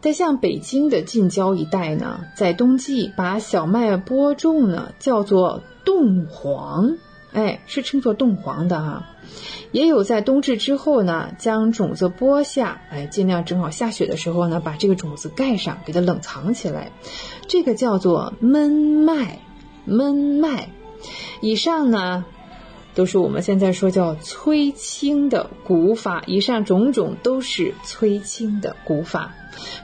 在像北京的近郊一带呢，在冬季把小麦播种呢，叫做冻黄，哎，是称作冻黄的哈。也有在冬至之后呢，将种子播下，哎，尽量正好下雪的时候呢，把这个种子盖上，给它冷藏起来，这个叫做焖麦，焖麦。以上呢。都是我们现在说叫催青的古法，以上种种都是催青的古法，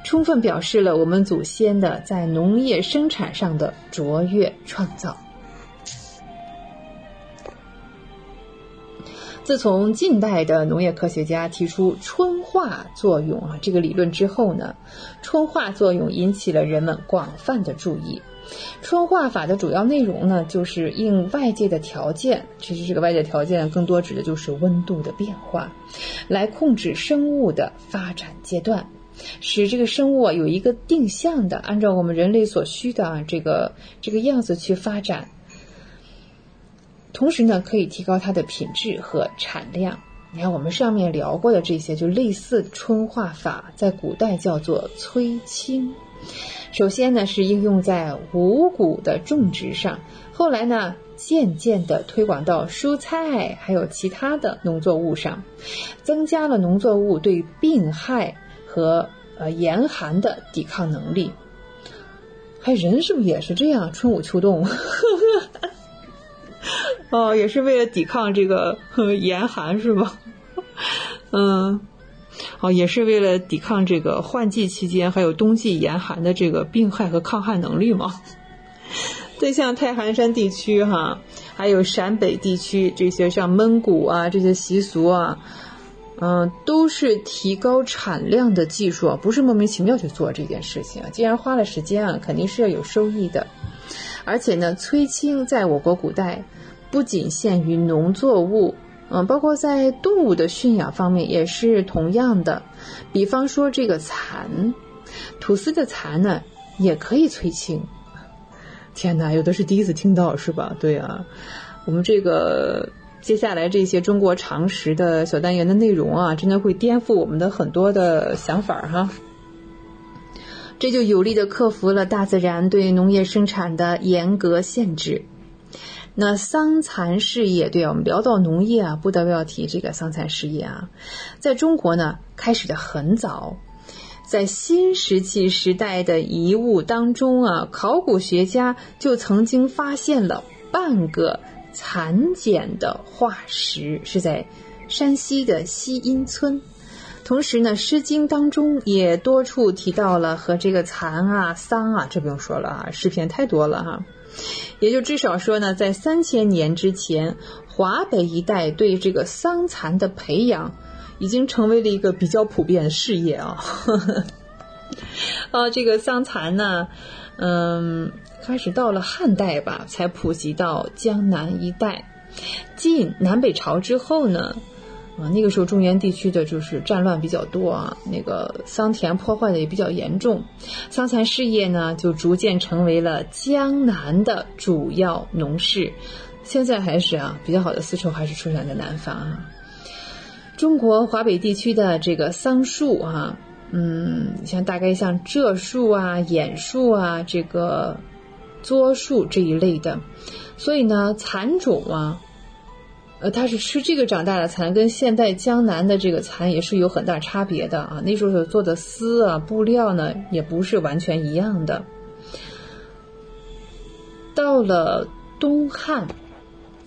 充分表示了我们祖先的在农业生产上的卓越创造。自从近代的农业科学家提出春化作用啊这个理论之后呢，春化作用引起了人们广泛的注意。春化法的主要内容呢，就是应外界的条件，其实这个外界条件更多指的就是温度的变化，来控制生物的发展阶段，使这个生物啊有一个定向的，按照我们人类所需的啊这个这个样子去发展。同时呢，可以提高它的品质和产量。你看我们上面聊过的这些，就类似春化法，在古代叫做催青。首先呢，是应用在五谷的种植上，后来呢，渐渐的推广到蔬菜还有其他的农作物上，增加了农作物对病害和呃严寒的抵抗能力。还人是不是也是这样？春捂秋冻，哦，也是为了抵抗这个 严寒是吧？嗯。哦，也是为了抵抗这个换季期间还有冬季严寒的这个病害和抗旱能力嘛。对，像太行山地区哈，还有陕北地区这些像焖谷啊这些习俗啊，嗯，都是提高产量的技术，不是莫名其妙去做这件事情。既然花了时间啊，肯定是要有收益的。而且呢，催青在我国古代不仅限于农作物。嗯，包括在动物的驯养方面也是同样的，比方说这个蚕，吐司的蚕呢也可以催青。天哪，有的是第一次听到是吧？对啊，我们这个接下来这些中国常识的小单元的内容啊，真的会颠覆我们的很多的想法哈。这就有力的克服了大自然对农业生产的严格限制。那桑蚕事业，对啊，我们聊到农业啊，不得不要提这个桑蚕事业啊。在中国呢，开始的很早，在新石器时代的遗物当中啊，考古学家就曾经发现了半个蚕茧的化石，是在山西的西阴村。同时呢，《诗经》当中也多处提到了和这个蚕啊、桑啊，这不用说了啊，诗篇太多了哈。也就至少说呢，在三千年之前，华北一带对这个桑蚕的培养，已经成为了一个比较普遍的事业啊。啊，这个桑蚕呢，嗯，开始到了汉代吧，才普及到江南一带。晋南北朝之后呢。啊，那个时候中原地区的就是战乱比较多啊，那个桑田破坏的也比较严重，桑蚕事业呢就逐渐成为了江南的主要农事。现在还是啊，比较好的丝绸还是出产在南方啊。中国华北地区的这个桑树啊，嗯，像大概像柘树啊、偃树啊、这个柞树这一类的，所以呢，蚕种啊。呃，它是吃这个长大的蚕，跟现代江南的这个蚕也是有很大差别的啊。那时候做的丝啊、布料呢，也不是完全一样的。到了东汉，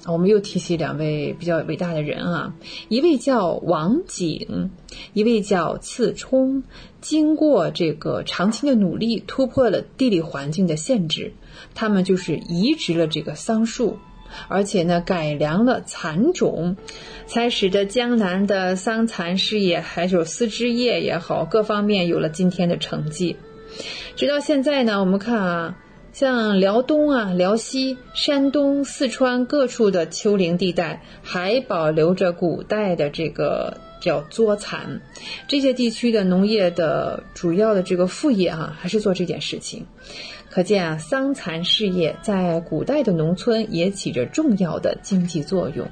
我们又提起两位比较伟大的人啊，一位叫王景，一位叫次冲。经过这个长期的努力，突破了地理环境的限制，他们就是移植了这个桑树。而且呢，改良了蚕种，才使得江南的桑蚕事业，还有丝织业也好，各方面有了今天的成绩。直到现在呢，我们看啊，像辽东啊、辽西、山东、四川各处的丘陵地带，还保留着古代的这个叫作蚕。这些地区的农业的主要的这个副业啊，还是做这件事情。可见啊，桑蚕事业在古代的农村也起着重要的经济作用。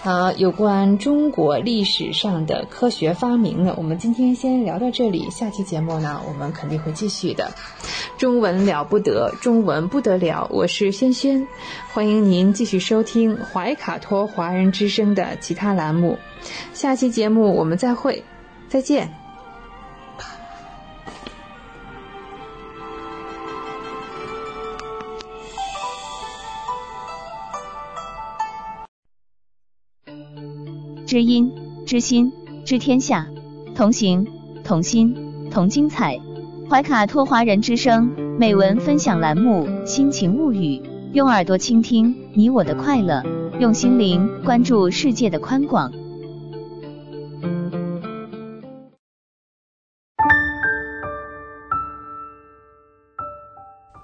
好，有关中国历史上的科学发明呢，我们今天先聊到这里。下期节目呢，我们肯定会继续的。中文了不得，中文不得了。我是轩轩，欢迎您继续收听怀卡托华人之声的其他栏目。下期节目我们再会，再见。知音、知心、知天下，同行、同心、同精彩。怀卡托华人之声美文分享栏目《心情物语》，用耳朵倾听你我的快乐，用心灵关注世界的宽广。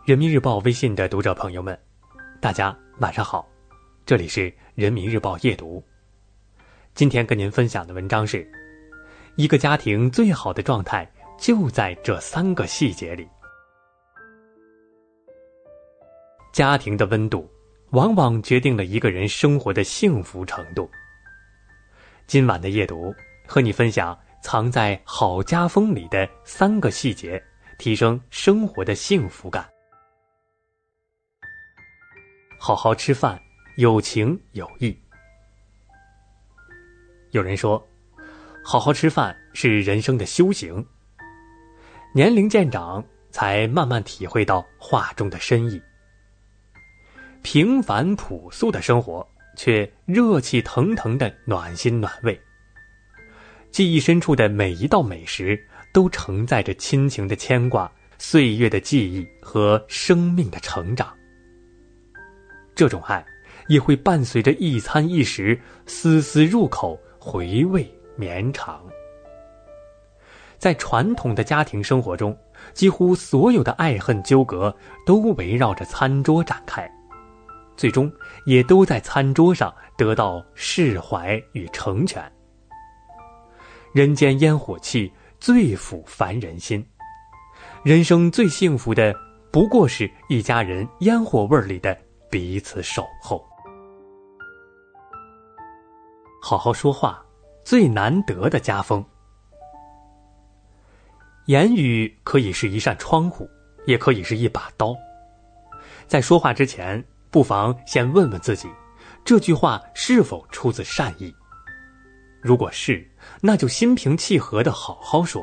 人民日报微信的读者朋友们，大家晚上好，这里是人民日报夜读。今天跟您分享的文章是：一个家庭最好的状态就在这三个细节里。家庭的温度，往往决定了一个人生活的幸福程度。今晚的夜读，和你分享藏在好家风里的三个细节，提升生活的幸福感。好好吃饭，有情有义。有人说，好好吃饭是人生的修行。年龄渐长，才慢慢体会到话中的深意。平凡朴素的生活，却热气腾腾的暖心暖胃。记忆深处的每一道美食，都承载着亲情的牵挂、岁月的记忆和生命的成长。这种爱，也会伴随着一餐一食，丝丝入口。回味绵长。在传统的家庭生活中，几乎所有的爱恨纠葛都围绕着餐桌展开，最终也都在餐桌上得到释怀与成全。人间烟火气最抚凡人心，人生最幸福的不过是一家人烟火味里的彼此守候。好好说话，最难得的家风。言语可以是一扇窗户，也可以是一把刀。在说话之前，不妨先问问自己，这句话是否出自善意。如果是，那就心平气和的好好说。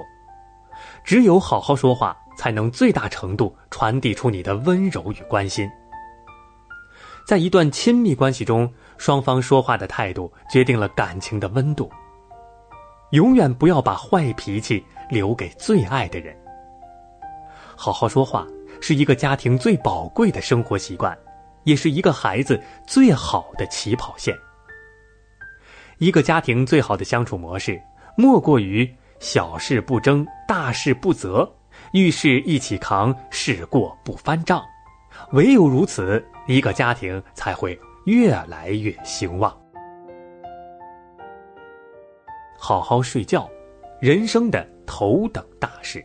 只有好好说话，才能最大程度传递出你的温柔与关心。在一段亲密关系中，双方说话的态度决定了感情的温度。永远不要把坏脾气留给最爱的人。好好说话是一个家庭最宝贵的生活习惯，也是一个孩子最好的起跑线。一个家庭最好的相处模式，莫过于小事不争，大事不责，遇事一起扛，事过不翻账。唯有如此，一个家庭才会越来越兴旺。好好睡觉，人生的头等大事。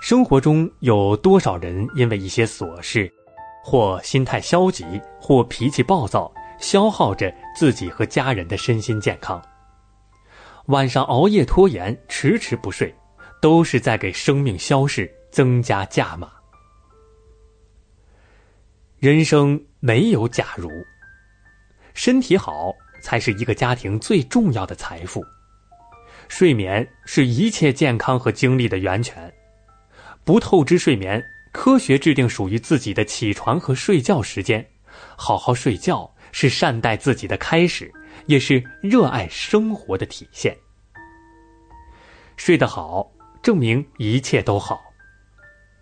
生活中有多少人因为一些琐事，或心态消极，或脾气暴躁，消耗着自己和家人的身心健康？晚上熬夜拖延，迟迟不睡，都是在给生命消逝增加价码。人生没有假如，身体好才是一个家庭最重要的财富。睡眠是一切健康和精力的源泉。不透支睡眠，科学制定属于自己的起床和睡觉时间。好好睡觉是善待自己的开始，也是热爱生活的体现。睡得好，证明一切都好。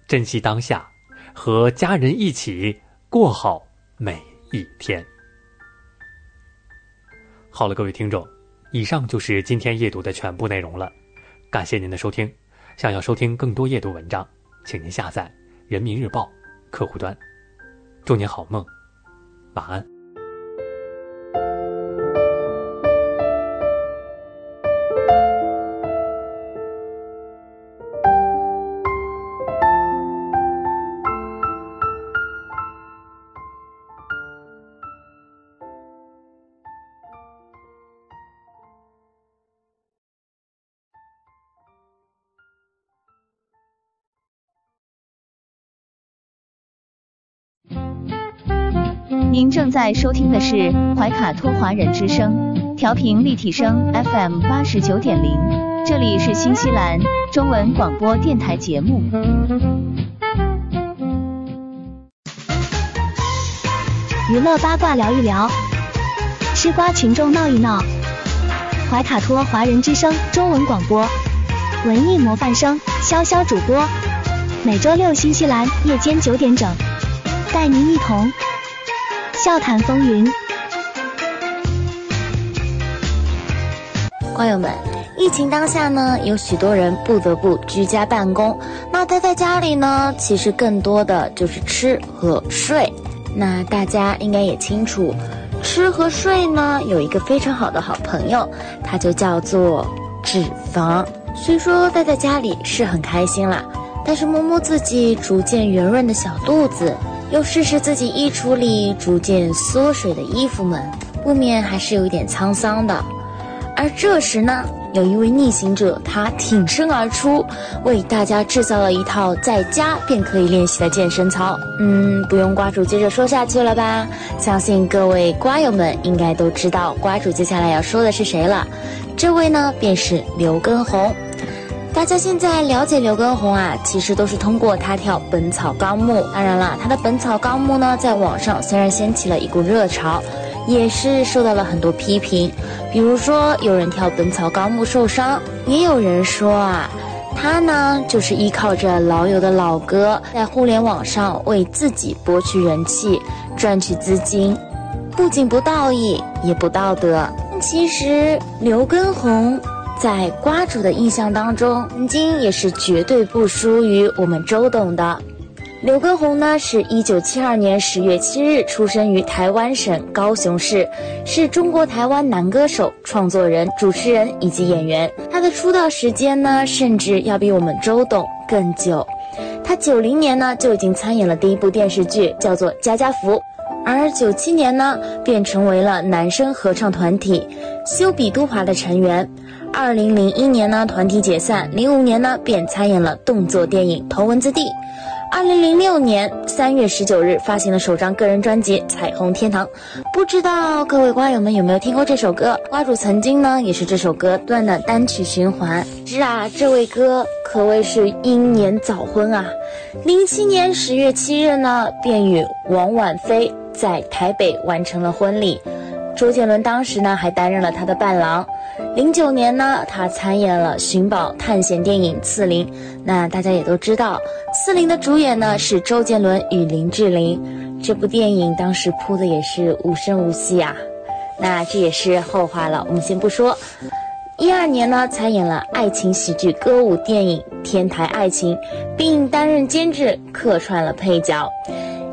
珍惜当下，和家人一起。过好每一天。好了，各位听众，以上就是今天夜读的全部内容了。感谢您的收听。想要收听更多夜读文章，请您下载人民日报客户端。祝您好梦，晚安。在收听的是怀卡托华人之声，调频立体声 FM 八十九点零，这里是新西兰中文广播电台节目。娱乐八卦聊一聊，吃瓜群众闹一闹。怀卡托华人之声中文广播，文艺模范生潇潇主播，每周六新西兰夜间九点整，带您一同。笑谈风云，瓜友们，疫情当下呢，有许多人不得不居家办公。那待在家里呢，其实更多的就是吃和睡。那大家应该也清楚，吃和睡呢，有一个非常好的好朋友，它就叫做脂肪。虽说待在家里是很开心啦，但是摸摸自己逐渐圆润的小肚子。又试试自己衣橱里逐渐缩水的衣服们，不免还是有一点沧桑的。而这时呢，有一位逆行者，他挺身而出，为大家制造了一套在家便可以练习的健身操。嗯，不用瓜主接着说下去了吧？相信各位瓜友们应该都知道瓜主接下来要说的是谁了。这位呢，便是刘畊宏。大家现在了解刘畊宏啊，其实都是通过他跳《本草纲目》。当然了，他的《本草纲目》呢，在网上虽然掀起了一股热潮，也是受到了很多批评。比如说，有人跳《本草纲目》受伤，也有人说啊，他呢就是依靠着老友的老歌，在互联网上为自己博取人气、赚取资金，不仅不道义，也不道德。其实，刘畊宏。在瓜主的印象当中，曾经也是绝对不输于我们周董的。刘畊宏呢，是一九七二年十月七日出生于台湾省高雄市，是中国台湾男歌手、创作人、主持人以及演员。他的出道时间呢，甚至要比我们周董更久。他九零年呢就已经参演了第一部电视剧，叫做《家家福》，而九七年呢便成为了男声合唱团体修比都华的成员。二零零一年呢，团体解散；零五年呢，便参演了动作电影《头文字 D》。二零零六年三月十九日，发行了首张个人专辑《彩虹天堂》。不知道各位瓜友们有没有听过这首歌？瓜主曾经呢，也是这首歌断的单曲循环。是啊，这位哥可谓是英年早婚啊！零七年十月七日呢，便与王婉菲在台北完成了婚礼。周杰伦当时呢，还担任了他的伴郎。零九年呢，他参演了寻宝探险电影《刺陵》。那大家也都知道，《刺陵》的主演呢是周杰伦与林志玲。这部电影当时铺的也是无声无息啊。那这也是后话了，我们先不说。一二年呢，参演了爱情喜剧歌舞电影《天台爱情》，并担任监制，客串了配角。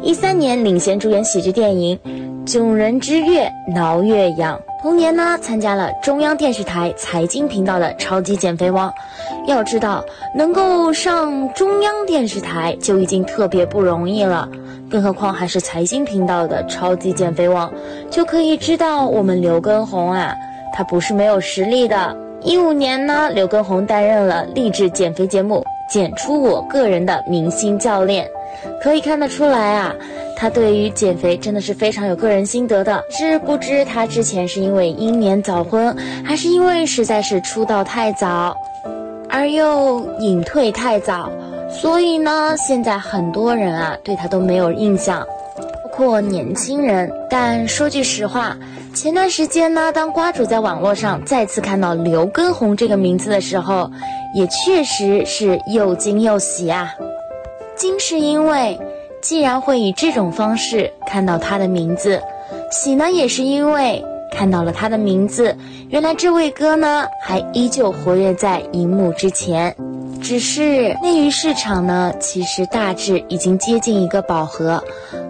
一三年领衔主演喜剧电影《囧人之月挠月痒》。同年呢，参加了中央电视台财经频道的《超级减肥王》。要知道，能够上中央电视台就已经特别不容易了，更何况还是财经频道的《超级减肥王》，就可以知道我们刘畊宏啊，他不是没有实力的。一五年呢，刘畊宏担任了励志减肥节目《减出我个人的明星教练》，可以看得出来啊。他对于减肥真的是非常有个人心得的，是不知他之前是因为英年早婚，还是因为实在是出道太早，而又隐退太早，所以呢，现在很多人啊对他都没有印象，包括年轻人。但说句实话，前段时间呢，当瓜主在网络上再次看到刘畊宏这个名字的时候，也确实是又惊又喜啊。惊是因为。既然会以这种方式看到他的名字，喜呢也是因为看到了他的名字。原来这位哥呢还依旧活跃在荧幕之前，只是内娱市场呢其实大致已经接近一个饱和，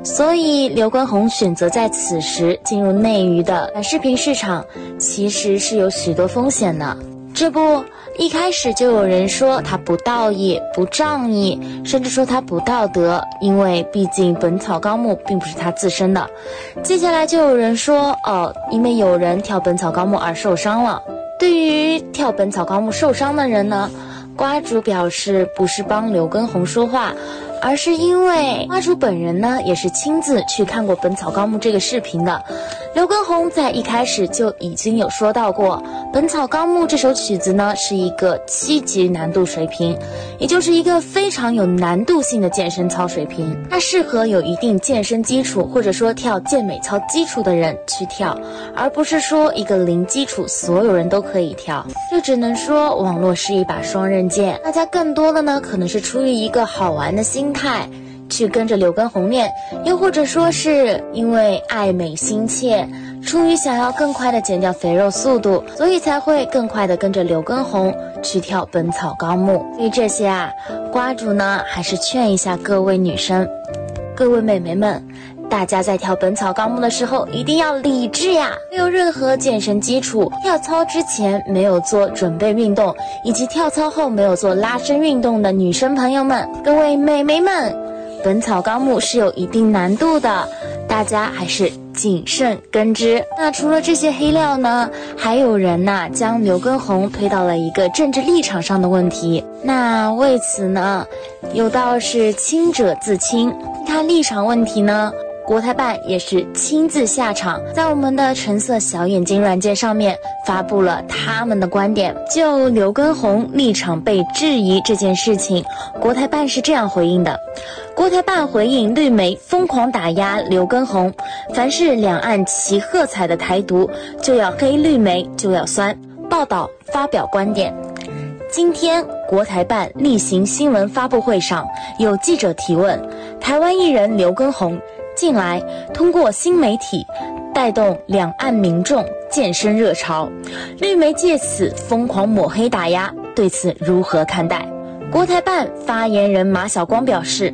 所以刘畊宏选择在此时进入内娱的短视频市场，其实是有许多风险的。这不。一开始就有人说他不道义、不仗义，甚至说他不道德，因为毕竟《本草纲目》并不是他自身的。接下来就有人说，哦，因为有人跳《本草纲目》而受伤了。对于跳《本草纲目》受伤的人呢，瓜主表示不是帮刘畊宏说话，而是因为花主本人呢也是亲自去看过《本草纲目》这个视频的。刘畊宏在一开始就已经有说到过，《本草纲目》这首曲子呢是一个七级难度水平，也就是一个非常有难度性的健身操水平。它适合有一定健身基础或者说跳健美操基础的人去跳，而不是说一个零基础所有人都可以跳。这只能说网络是一把双刃剑，大家更多的呢可能是出于一个好玩的心态。去跟着刘畊宏练，又或者说是因为爱美心切，出于想要更快的减掉肥肉速度，所以才会更快的跟着刘畊宏去跳《本草纲目》。对于这些啊，瓜主呢还是劝一下各位女生、各位美眉们，大家在跳《本草纲目》的时候一定要理智呀！没有任何健身基础，跳操之前没有做准备运动，以及跳操后没有做拉伸运动的女生朋友们，各位美眉们。《本草纲目》是有一定难度的，大家还是谨慎跟之。那除了这些黑料呢，还有人呐将刘畊宏推到了一个政治立场上的问题。那为此呢，有道是清者自清，他立场问题呢。国台办也是亲自下场，在我们的橙色小眼睛软件上面发布了他们的观点。就刘畊宏立场被质疑这件事情，国台办是这样回应的：国台办回应绿媒疯狂打压刘畊宏，凡是两岸齐喝彩的台独，就要黑绿媒，就要酸。报道发表观点。今天国台办例行新闻发布会上，有记者提问：台湾艺人刘畊宏。近来通过新媒体带动两岸民众健身热潮，绿媒借此疯狂抹黑打压，对此如何看待？国台办发言人马晓光表示，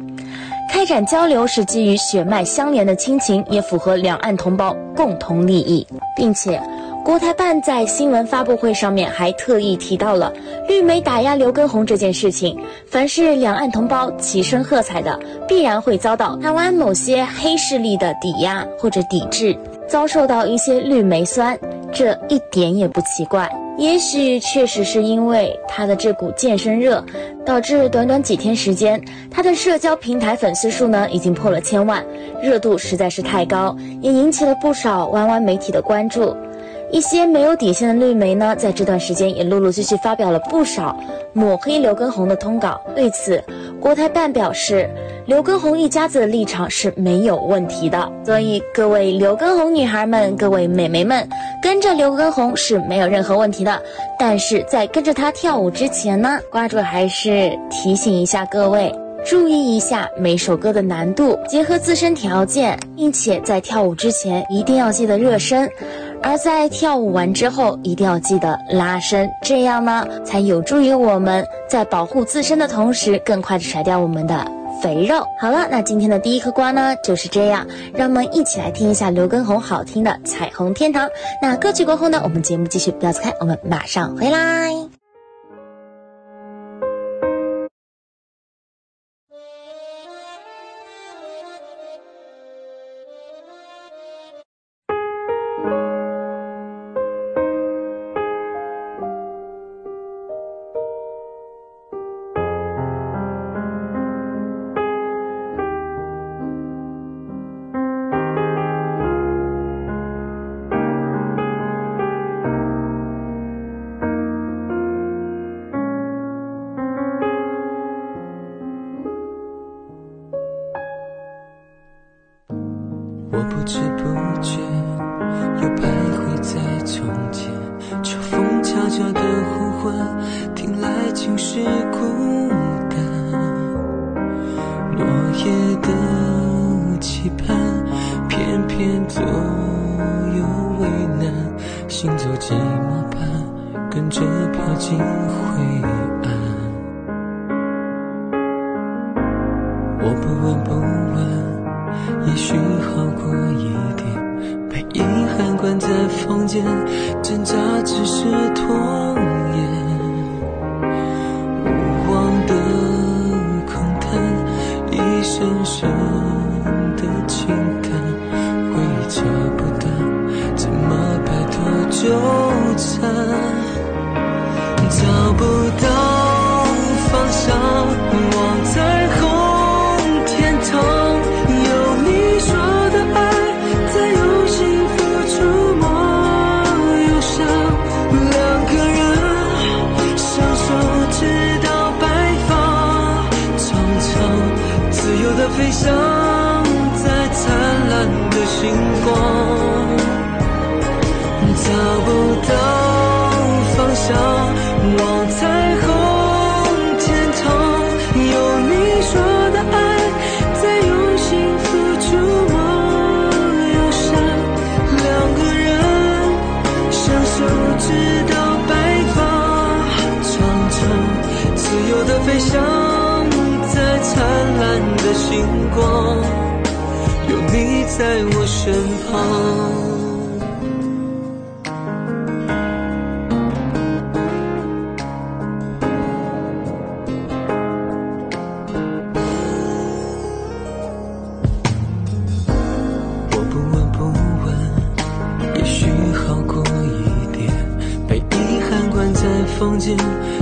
开展交流是基于血脉相连的亲情，也符合两岸同胞共同利益，并且。国台办在新闻发布会上面还特意提到了绿媒打压刘畊宏这件事情。凡是两岸同胞齐声喝彩的，必然会遭到台湾某些黑势力的抵押或者抵制，遭受到一些绿媒酸，这一点也不奇怪。也许确实是因为他的这股健身热，导致短短几天时间，他的社交平台粉丝数呢已经破了千万，热度实在是太高，也引起了不少湾湾媒体的关注。一些没有底线的绿媒呢，在这段时间也陆陆续续发表了不少抹黑刘畊宏的通稿。对此，国台办表示，刘畊宏一家子的立场是没有问题的。所以，各位刘畊宏女孩们、各位美眉们，跟着刘畊宏是没有任何问题的。但是在跟着他跳舞之前呢，瓜主还是提醒一下各位，注意一下每首歌的难度，结合自身条件，并且在跳舞之前一定要记得热身。而在跳舞完之后，一定要记得拉伸，这样呢，才有助于我们在保护自身的同时，更快的甩掉我们的肥肉。好了，那今天的第一颗瓜呢，就是这样，让我们一起来听一下刘畊宏好听的《彩虹天堂》。那歌曲过后呢，我们节目继续，不要走开，我们马上回来。我不知不觉又徘徊在从前，秋风悄悄的呼唤，听来尽是孤单。落叶的期盼，偏偏左右为难，行走寂寞畔，跟着飘进灰暗。我不闻不问。也许好过一点被遗憾关在房间挣扎只是拖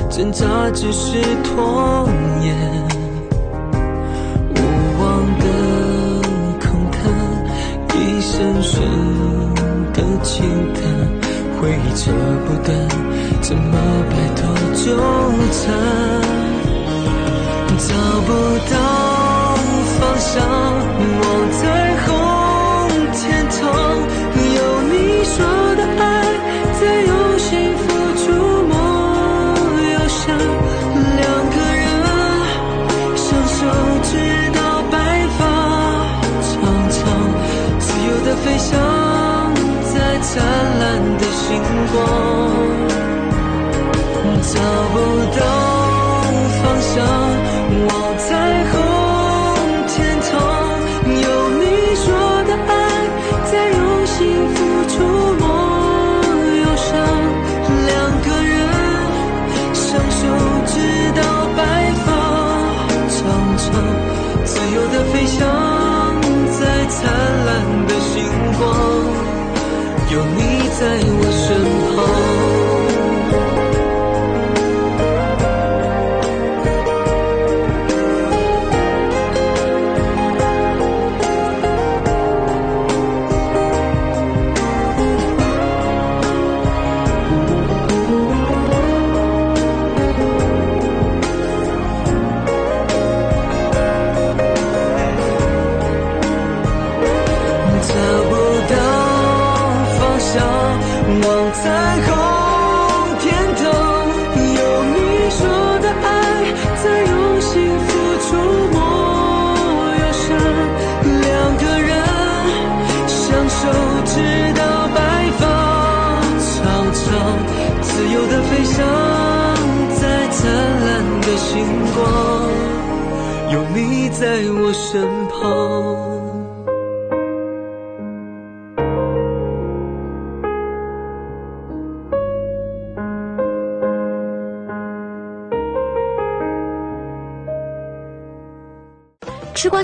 挣扎只是拖延。无望的空谈，一声声的轻叹，回忆扯不断，怎么摆脱纠缠？找不到方向，往彩虹经过走不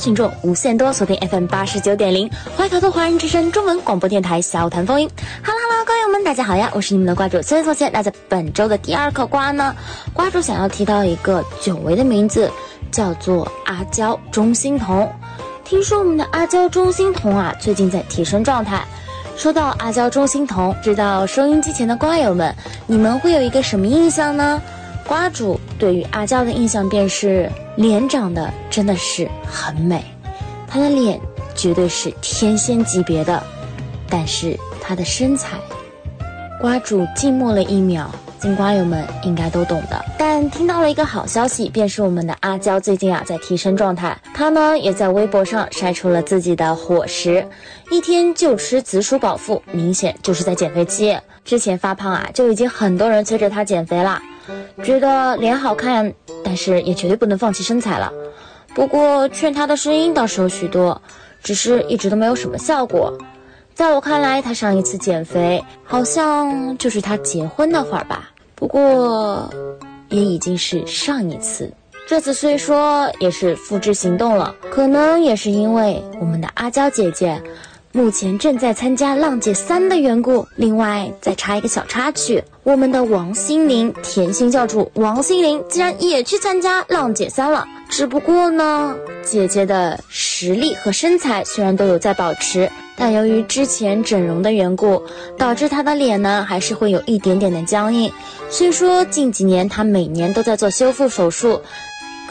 群众无限多，锁定 FM 八十九点零，怀卡托华人之声中文广播电台小谈风音。Hello Hello，各位友们，大家好呀，我是你们的瓜主孙松贤。那在本周的第二口瓜呢，瓜主想要提到一个久违的名字，叫做阿娇钟欣桐。听说我们的阿娇钟欣桐啊，最近在提升状态。说到阿娇钟欣桐，知道收音机前的瓜友们，你们会有一个什么印象呢？瓜主对于阿娇的印象便是脸长得真的是很美，她的脸绝对是天仙级别的，但是她的身材，瓜主静默了一秒，金瓜友们应该都懂的。但听到了一个好消息，便是我们的阿娇最近啊在提升状态，她呢也在微博上晒出了自己的伙食，一天就吃紫薯饱腹，明显就是在减肥期。之前发胖啊，就已经很多人催着她减肥啦。觉得脸好看，但是也绝对不能放弃身材了。不过劝她的声音倒是有许多，只是一直都没有什么效果。在我看来，她上一次减肥好像就是她结婚那会儿吧。不过也已经是上一次，这次虽说也是复制行动了，可能也是因为我们的阿娇姐姐。目前正在参加《浪姐三》的缘故。另外，再插一个小插曲，我们的王心凌甜心教主王心凌竟然也去参加《浪姐三》了。只不过呢，姐姐的实力和身材虽然都有在保持，但由于之前整容的缘故，导致她的脸呢还是会有一点点的僵硬。虽说近几年她每年都在做修复手术。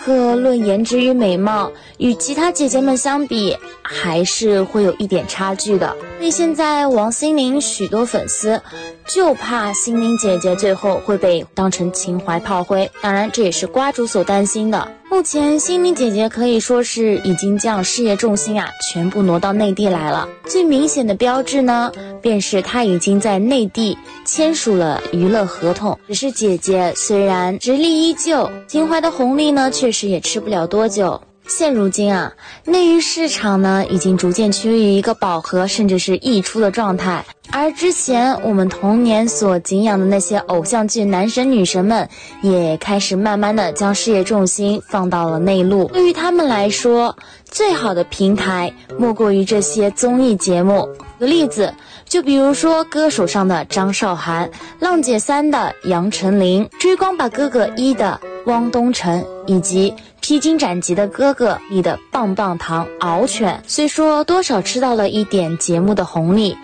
可论颜值与美貌，与其他姐姐们相比，还是会有一点差距的。所以现在王心凌许多粉丝就怕心凌姐姐最后会被当成情怀炮灰，当然这也是瓜主所担心的。目前心灵姐姐可以说是已经将事业重心啊全部挪到内地来了。最明显的标志呢，便是她已经在内地签署了娱乐合同。只是姐姐虽然实力依旧，情怀的红利呢，确实也吃不了多久。现如今啊，内娱市场呢已经逐渐趋于一个饱和，甚至是溢出的状态。而之前我们童年所敬仰的那些偶像剧男神女神们，也开始慢慢的将事业重心放到了内陆。对于他们来说，最好的平台莫过于这些综艺节目。举个例子，就比如说《歌手》上的张韶涵，《浪姐三》的杨丞琳，《追光吧哥哥一》的汪东城，以及。披荆斩棘的哥哥里的棒棒糖敖犬，虽说多少吃到了一点节目的红利，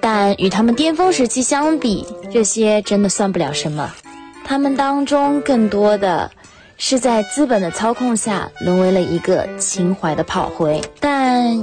但与他们巅峰时期相比，这些真的算不了什么。他们当中更多的。是在资本的操控下，沦为了一个情怀的炮灰。但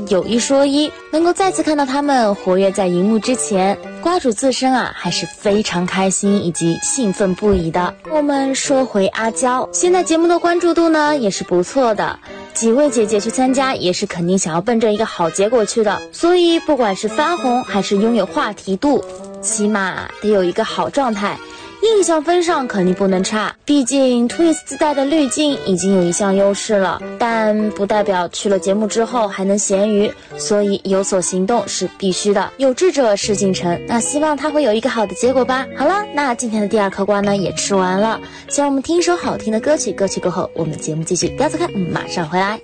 有一说一，能够再次看到他们活跃在荧幕之前，瓜主自身啊还是非常开心以及兴奋不已的。我们说回阿娇，现在节目的关注度呢也是不错的，几位姐姐去参加也是肯定想要奔着一个好结果去的。所以不管是翻红还是拥有话题度，起码得有一个好状态。印象分上肯定不能差，毕竟 Twins 自带的滤镜已经有一项优势了，但不代表去了节目之后还能咸鱼，所以有所行动是必须的。有志者事竟成，那希望他会有一个好的结果吧。好了，那今天的第二颗瓜呢也吃完了，先让我们听一首好听的歌曲，歌曲过后我们节目继续，不要走开，我们马上回来。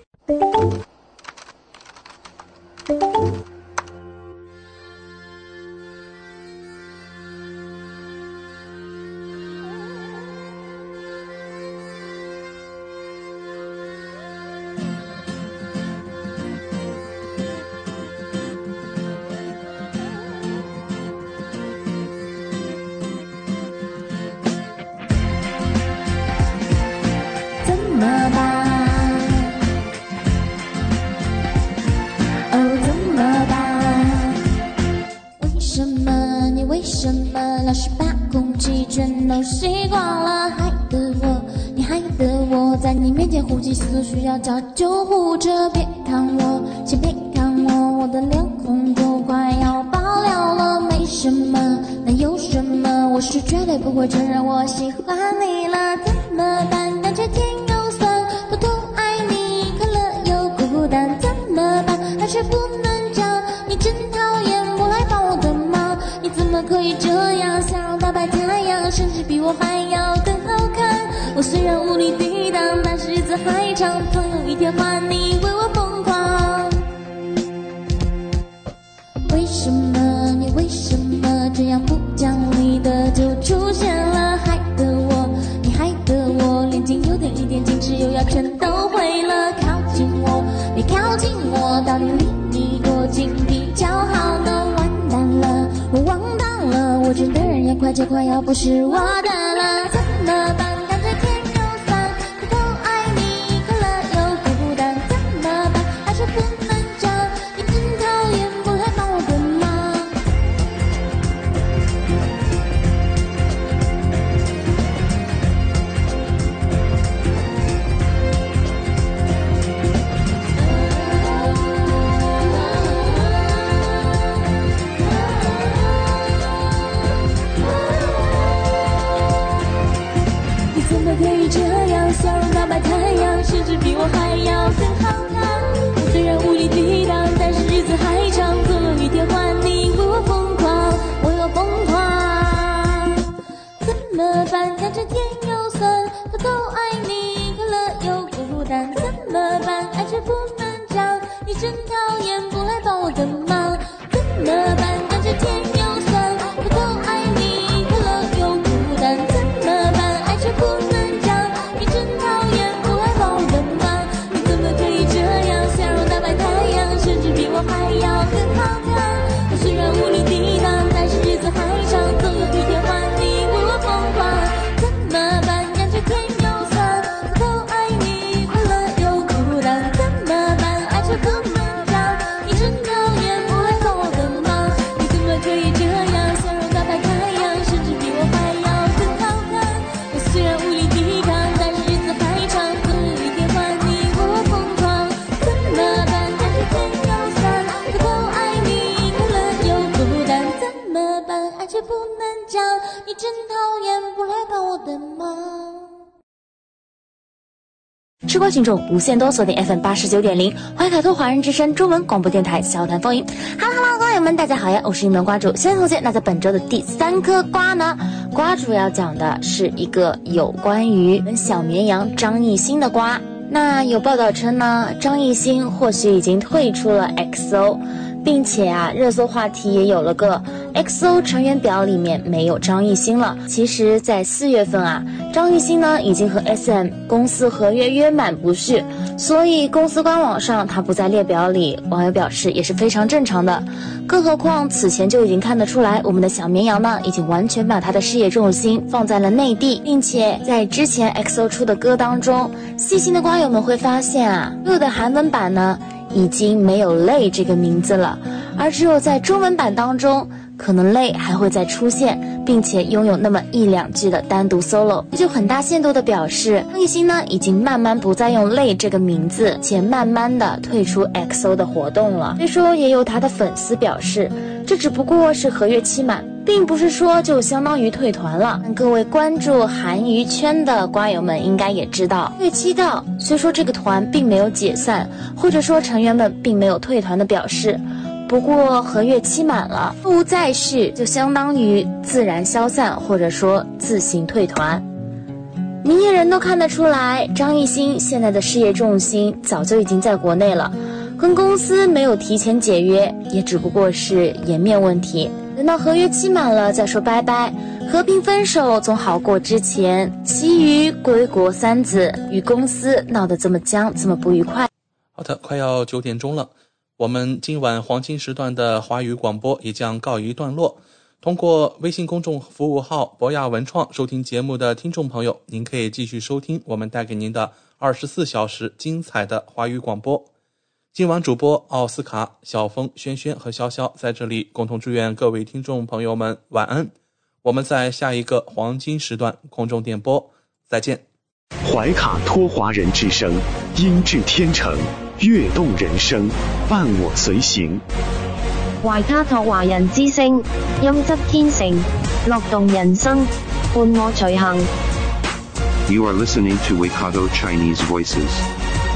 群众无限多，锁定 FM 八十九点零怀卡托华人之声中文广播电台笑谈风云。Hello Hello，瓜友们，大家好呀，我是你们的瓜主轩同学。那在本周的第三颗瓜呢，瓜主要讲的是一个有关于小绵羊张艺兴的瓜。那有报道称呢，张艺兴或许已经退出了 XO。并且啊，热搜话题也有了个 XO 成员表里面没有张艺兴了。其实，在四月份啊，张艺兴呢已经和 SM 公司合约约满不续，所以公司官网上他不在列表里，网友表示也是非常正常的。更何况此前就已经看得出来，我们的小绵羊呢已经完全把他的事业重心放在了内地，并且在之前 XO 出的歌当中，细心的瓜友们会发现啊，所有的韩文版呢。已经没有“泪”这个名字了，而只有在中文版当中，可能“泪”还会再出现，并且拥有那么一两句的单独 solo，就很大限度的表示张艺兴呢已经慢慢不再用“泪”这个名字，且慢慢的退出 XO 的活动了。据说也有他的粉丝表示，这只不过是合约期满。并不是说就相当于退团了。但各位关注韩娱圈的瓜友们应该也知道，月七道虽说这个团并没有解散，或者说成员们并没有退团的表示，不过合约期满了，不再续就相当于自然消散，或者说自行退团。明眼人都看得出来，张艺兴现在的事业重心早就已经在国内了，跟公司没有提前解约，也只不过是颜面问题。等到合约期满了再说拜拜，和平分手总好过之前其余归国三子与公司闹得这么僵，这么不愉快。好的，快要九点钟了，我们今晚黄金时段的华语广播也将告一段落。通过微信公众服务号博雅文创收听节目的听众朋友，您可以继续收听我们带给您的二十四小时精彩的华语广播。今晚主播奥斯卡、小峰、轩轩和潇潇在这里共同祝愿各位听众朋友们晚安。我们在下一个黄金时段空中电波再见。怀卡托华人之声，音质天成，悦动人生，伴我随行。怀卡托华人之声，音质天成，乐动人生，伴我随行。You are listening to Waikato Chinese Voices.